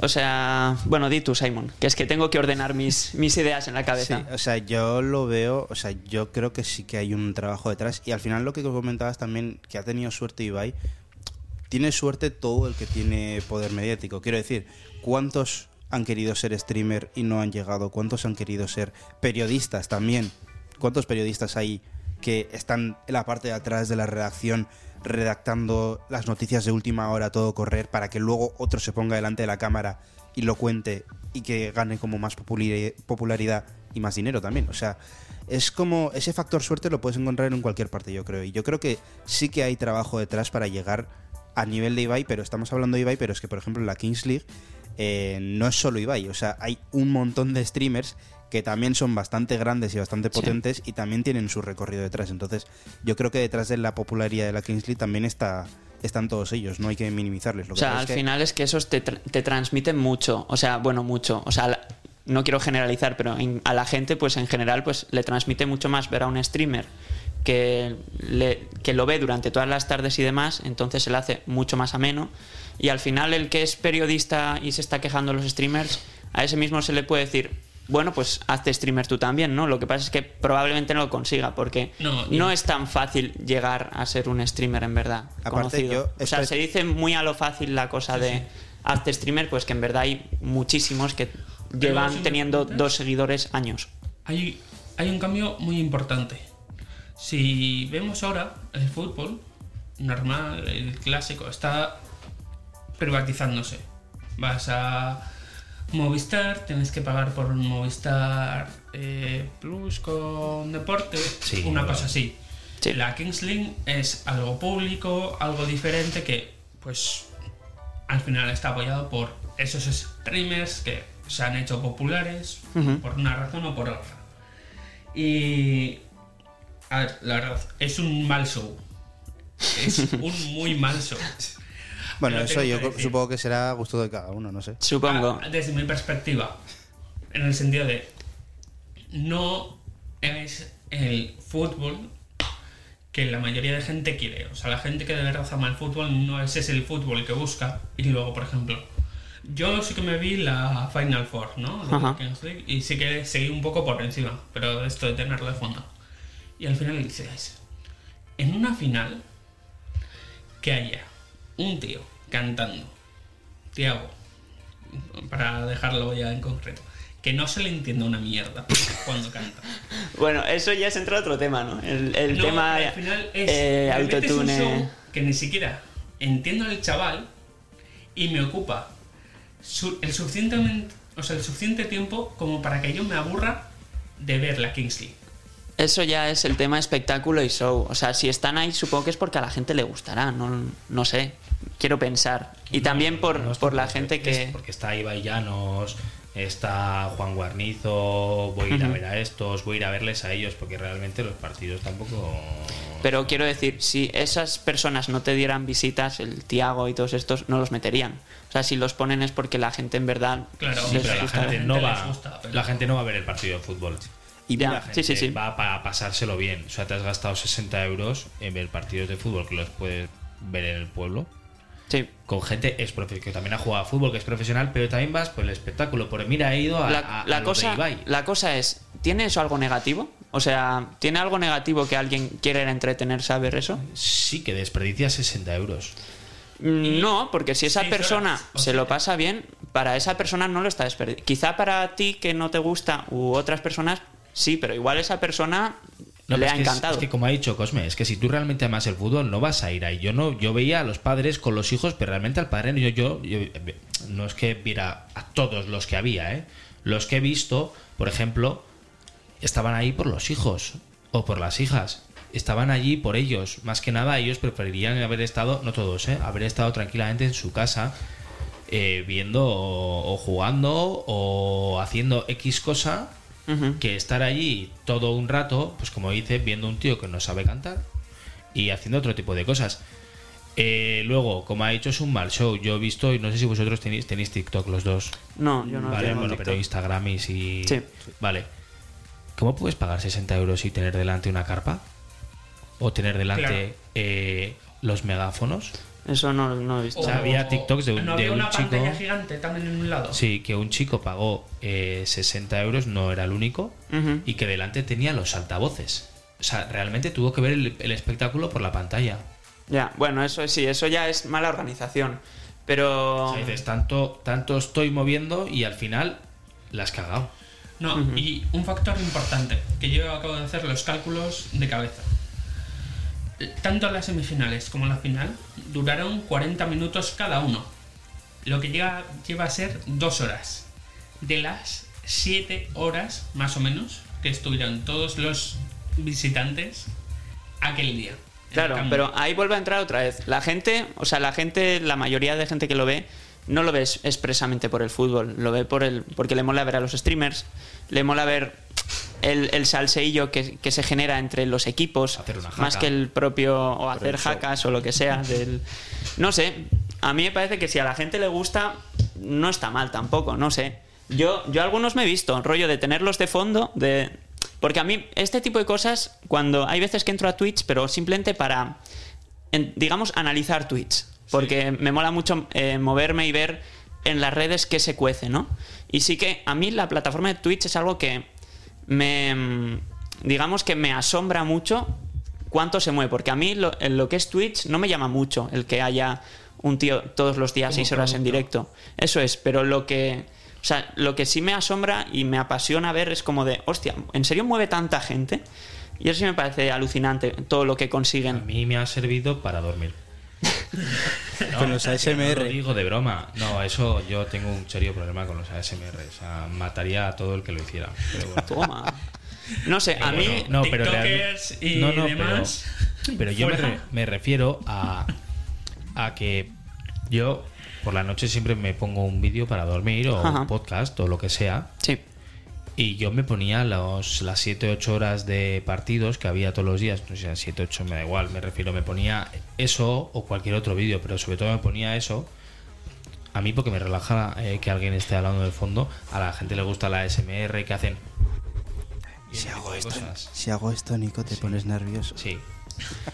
O sea, bueno, di tú, Simon, que es que tengo que ordenar mis, mis ideas en la Sí, cabeza. o sea, yo lo veo, o sea, yo creo que sí que hay un trabajo detrás. Y al final lo que comentabas también, que ha tenido suerte Ibai, tiene suerte todo el que tiene poder mediático. Quiero decir, ¿cuántos han querido ser streamer y no han llegado? ¿Cuántos han querido ser periodistas también? ¿Cuántos periodistas hay que están en la parte de atrás de la redacción redactando las noticias de última hora todo correr para que luego otro se ponga delante de la cámara y lo cuente y que gane como más populari- popularidad y más dinero también. O sea, es como ese factor suerte lo puedes encontrar en cualquier parte, yo creo. Y yo creo que sí que hay trabajo detrás para llegar a nivel de Ibai, pero estamos hablando de Ibai, pero es que por ejemplo en la Kings League eh, no es solo Ibai, o sea, hay un montón de streamers que también son bastante grandes y bastante potentes y también tienen su recorrido detrás. Entonces, yo creo que detrás de la popularidad de la Kings League también está están todos ellos, no hay que minimizarles. Lo O sea, al que- final es que esos te, tra- te transmiten mucho. O sea, bueno, mucho. O sea, la- no quiero generalizar, pero en- a la gente, pues en general, pues le transmite mucho más ver a un streamer que, le- que lo ve durante todas las tardes y demás, entonces se le hace mucho más ameno. Y al final, el que es periodista y se está quejando de los streamers, a ese mismo se le puede decir. Bueno, pues hazte streamer tú también, ¿no? Lo que pasa es que probablemente no lo consiga, porque No, es tan fácil llegar a ser un streamer en verdad. Aparte, conocido. yo- o sea, se dice muy a lo fácil la cosa de hazte streamer, pues que en verdad hay muchísimos que llevan teniendo dos seguidores años. hay, hay un cambio muy importante. Si vemos ahora el fútbol, normal, el clásico, está privatizándose. Vas a Movistar, tienes que pagar por un Movistar eh, Plus con deporte, Sí, una claro. cosa así. Sí. La Kings League es algo público, algo diferente que, pues, al final está apoyado por esos streamers que se han hecho populares por una razón o por otra. Y. A ver, la verdad, es un mal show. Es un muy mal show. Bueno, eso yo que supongo que será a gusto de cada uno, no sé. Supongo. Ah, desde mi perspectiva, en el sentido de. No es el fútbol que la mayoría de gente quiere. O sea, la gente que de verdad ama el fútbol no ese es el fútbol que busca. Y luego, por ejemplo, yo sí que me vi la Final Four, ¿no? La y sí que seguí un poco por encima, pero esto de tenerlo de fondo. Y al final dices, en una final, que haya un tío cantando, Tiago, para dejarlo ya en concreto, que no se le entienda una mierda cuando canta. Bueno, eso ya es entrar a otro tema, ¿no? El, el No, tema al final es eh, autotune. show que ni siquiera entiendo al chaval y me ocupa su- el suficientemente, o sea, el suficiente tiempo como para que yo me aburra de ver la Kings League. Eso ya es el tema espectáculo y show. O sea, si están ahí, supongo que es porque a la gente le gustará. No, no sé. Quiero pensar. Y también por, No por la gente es que. Porque está Ibai Llanos, está Juan Guarnizo, voy a ir a ver a estos, voy a ir a verles a ellos, porque realmente los partidos tampoco... Pero quiero decir, si esas personas no te dieran visitas, el Tiago y todos estos, no los meterían. O sea, si los ponen es porque la gente en verdad Claro, les Sí, pero la gente, no va, gusta, pero- la gente no va a ver el partido de fútbol. Y Ya, La sí, gente sí, sí. va para pasárselo bien. O sea, te has gastado 60 euros en ver partidos de fútbol que los puedes ver en el pueblo. Sí. Con gente profe- que también ha jugado a fútbol, que es profesional, pero también vas por el espectáculo. Por mira, he ido a, La, a- a la los cosa, de Ibai. la cosa es, ¿tiene eso algo negativo? O sea, ¿tiene algo negativo que alguien quiera a entretenerse a ver eso? Sí, que desperdicia 60 euros. Mm, No, porque si esa persona horas, se sea- lo pasa bien, para esa persona no lo está desperdiciando. Quizá para ti que no te gusta u otras personas, sí, pero igual esa persona No, le ha es que es- encantado. Es, que como ha dicho Cosme, es que si tú realmente amas el fútbol, no vas a ir ahí. Yo no, yo veía a los padres con los hijos, pero realmente al padre yo, yo, yo- no es que viera a todos los que había, ¿eh? Los que he visto, por ejemplo, estaban ahí por los hijos o por las hijas. Estaban allí por ellos. Más que nada, ellos preferirían haber estado, no todos, ¿eh? haber estado tranquilamente en su casa eh, viendo o, o jugando o haciendo X cosa Que estar allí todo un rato, pues como dice, viendo un tío que no sabe cantar y haciendo otro tipo de cosas. Eh, luego, como ha dicho, es un mal show. Yo he visto, y no sé si vosotros tenéis, tenéis TikTok los dos. No, yo no vale, tengo bueno, TikTok. pero Instagram y si. Sí. Vale. ¿Cómo puedes pagar 60 euros y tener delante una carpa? ¿O tener delante Claro. eh, los megáfonos? Eso no, no he visto. O sea, había TikToks de un- ¿No de había un una chico- pantalla gigante también en un lado? Sí, que un chico pagó eh, 60 euros, no era el único, y que delante tenía los altavoces. O sea, realmente tuvo que ver el, el espectáculo por la pantalla. Ya, bueno, eso sí, eso ya es mala organización. Pero. O sea, dices, tanto, tanto estoy moviendo y al final la has cagado. No, y un factor importante, que yo acabo de hacer los cálculos de cabeza. Tanto las semifinales como la final duraron 40 minutos cada uno, lo que llega, lleva a ser dos horas. De las 7 horas, más o menos, que estuvieron todos los visitantes aquel día. Claro, pero ahí vuelve a entrar otra vez. La gente, o sea, la gente, la mayoría de gente que lo ve, no lo ve es- expresamente por el fútbol, lo ve por el, porque le mola ver a los streamers, le mola ver el, el salseillo que, que se genera entre los equipos, más que el propio, o hacer jacas o lo que sea. Del, no sé, a mí me parece que si a la gente le gusta, no está mal tampoco, no sé. Yo, yo algunos me he visto, rollo de tenerlos de fondo, de... Porque a mí este tipo de cosas, cuando hay veces que entro a Twitch, pero simplemente para, en- digamos, analizar tweets. Porque me mola mucho eh, moverme y ver en las redes qué se cuece, ¿no? Y sí que a mí la plataforma de Twitch es algo que me, mm, digamos que me asombra mucho cuánto se mueve. Porque a mí lo, en lo que es Twitch no me llama mucho el que haya un tío todos los días seis horas en directo. Eso es, pero lo que... O sea, lo que sí me asombra y me apasiona ver es como de, hostia, ¿en serio mueve tanta gente? Y eso sí me parece alucinante, todo lo que A consiguen. mí me ha servido para dormir. No, Con los No ASMR. lo digo de broma. No, eso yo tengo un serio problema con los ASMR. O sea, mataría a todo el que lo hiciera. Pero bueno. Toma. No sé, a mí... Bueno, no, pero TikTokers realmente- y no, no, demás, Pero, pero yo me, fuera. re- me refiero a, a que yo por la noche siempre me pongo un vídeo para dormir o Ajá. un podcast o lo que sea. Sí. Y yo me ponía los, las 7 8 horas de partidos que había todos los días. No sé, 7 8 me da igual, me refiero. Me ponía eso o cualquier otro vídeo, pero sobre todo me ponía eso. A mí porque me relaja eh, que alguien esté hablando de fondo. A la gente le gusta la SMR que hacen. Si tipo hago, esto, si hago esto, Nico, te pones nervioso. Sí.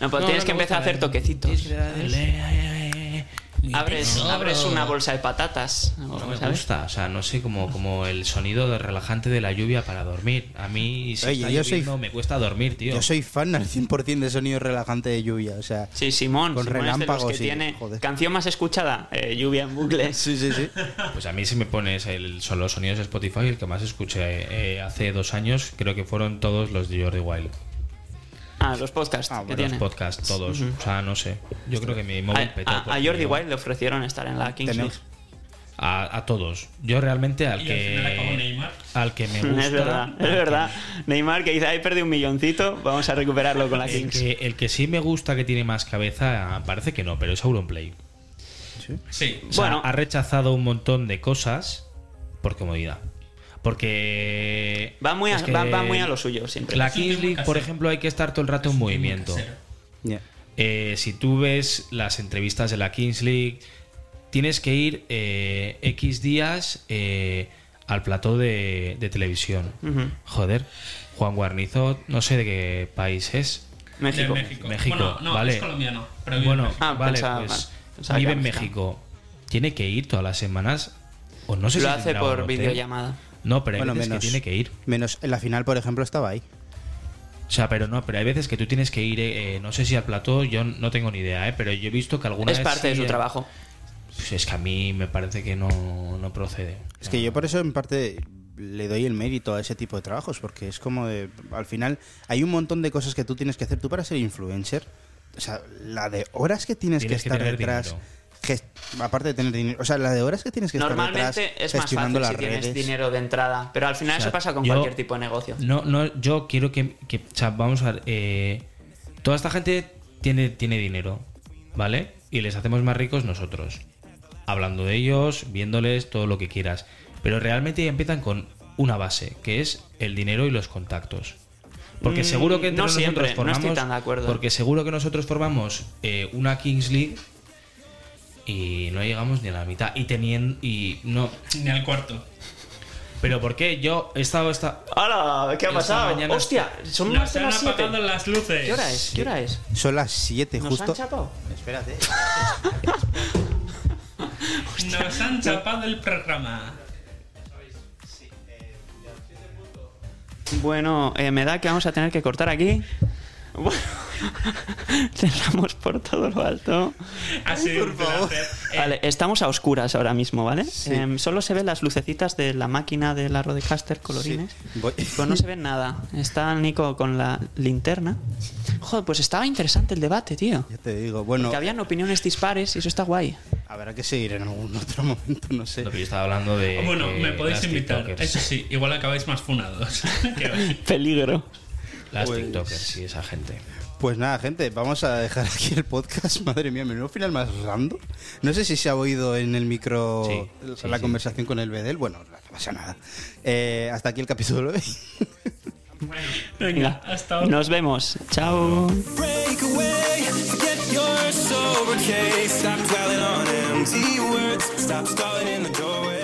No, pues No, tienes no que empezar a hacer toquecitos. Abres, abres una bolsa de patatas. No me ¿sabes? gusta, o sea, no sé, como, como el sonido de relajante de la lluvia para dormir. A mí, si Oye, está yo soy- me cuesta dormir, tío. Yo soy fan al 100% de sonido relajante de lluvia, o sea... Sí, Simón, Con Simón es de los relámpagos, que sí, tiene joder. canción más escuchada, eh, lluvia en bucle. Sí, sí, sí. Pues a mí si me pones el, son los sonidos de Spotify, el que más escuché eh, hace dos años, creo que fueron todos los de Jordi Wild. Ah, los podcasts Ah, que bueno, Los podcasts, todos. O sea, no sé. Yo creo que mi móvil A, petó. a- Jordi Wild le ofrecieron estar en la Kings League. A, a todos. Yo realmente al que. Al que me gusta. Es verdad, es verdad. Neymar que dice, ahí perdí un milloncito, vamos a recuperarlo con la El Kings. que, el que sí me gusta que tiene más cabeza, parece que no, pero es Auronplay. Sí. O sea, Bueno. ha rechazado un montón de cosas por comodidad. Porque. Va muy, a, es que va, va muy a lo suyo siempre. La Kings League, por ejemplo, hay que estar todo el rato en movimiento. Eh, si tú ves las entrevistas de la Kings League, tienes que ir eh, X días eh, al plató de, de televisión. Joder, Juan Guarnizo, no sé de qué país es. México. De México. México, Bueno, no, vale. es colombiano. Pero vive en Bueno. Ah, vale, pensaba- pues. Pensaba vive en. México. Tiene que ir todas las semanas. O no sé Lo si hace por hotel. videollamada. No, pero hay Bueno, veces menos. que tiene que ir. Menos en la final, por ejemplo, estaba ahí. O sea, pero no, pero hay veces que tú tienes que ir, eh, no sé si al plató, yo no tengo ni idea, ¿eh? pero yo he visto que alguna Es vez parte de su trabajo. Pues es que a mí me parece que no, no procede. Es que yo por eso en parte le doy el mérito a ese tipo de trabajos, porque es como de, al final hay un montón de cosas que tú tienes que hacer tú para ser influencer. O sea, la de horas que tienes, Tienes que estar detrás, dinero. Aparte de tener dinero, o sea, la de horas que tienes que estar detrás Normalmente es más gestionando fácil si las tienes dinero de entrada, pero al final O sea, eso pasa con yo- cualquier tipo de negocio. No, no, yo quiero que, que- o sea, vamos a ver, eh, toda esta gente tiene, tiene dinero, ¿vale? Y les hacemos más ricos nosotros, hablando de ellos, viéndoles todo lo que quieras. Pero realmente empiezan con una base, que es el dinero y los contactos. Porque Mm, seguro que entre no nosotros siempre, no estoy formamos, tan de acuerdo. porque seguro que nosotros formamos eh, una Kings League y no llegamos ni a la mitad y teniendo y no, Ni al cuarto. pero ¿por qué? Yo he estado esta ¡Hala! ¿Qué ha pasado? mañana- ¡Hostia! Son Nos más de han las 7. apagado las luces. ¿Qué hora es? ¿Qué hora es? Son las 7 ¿Nos justo. han chapado? Espérate. Nos han chapado el programa. Bueno, eh, me da que vamos a tener que cortar aquí. Bueno, cerramos por todo lo alto. Sido un placer. Eh, Vale, estamos a oscuras ahora mismo, ¿vale? Em, solo se ven las lucecitas de la máquina de la Rodecaster colorines. Voy- Pues no se ve nada. Está Nico con la linterna. Joder, pues estaba interesante el debate, tío. Ya te digo, bueno, Que habían opiniones dispares y eso está guay. habrá que seguir en algún otro momento, no sé. Lo que yo estaba hablando de. Bueno, me podéis las invitar. tiktokers- Eso sí, igual acabáis más funados. Peligro. Las Pues- TikTokers y esa gente. Pues nada, gente, vamos a dejar aquí el podcast. Madre mía, menudo final más random. No sé si se ha oído en el micro Sí, sí, la sí. conversación con el Bedel. Bueno, no pasa nada. Eh, hasta aquí el capítulo de. Venga, hasta ahora. Nos vemos. Chao. Stop dwelling on empty words. Stop stalling in the doorway.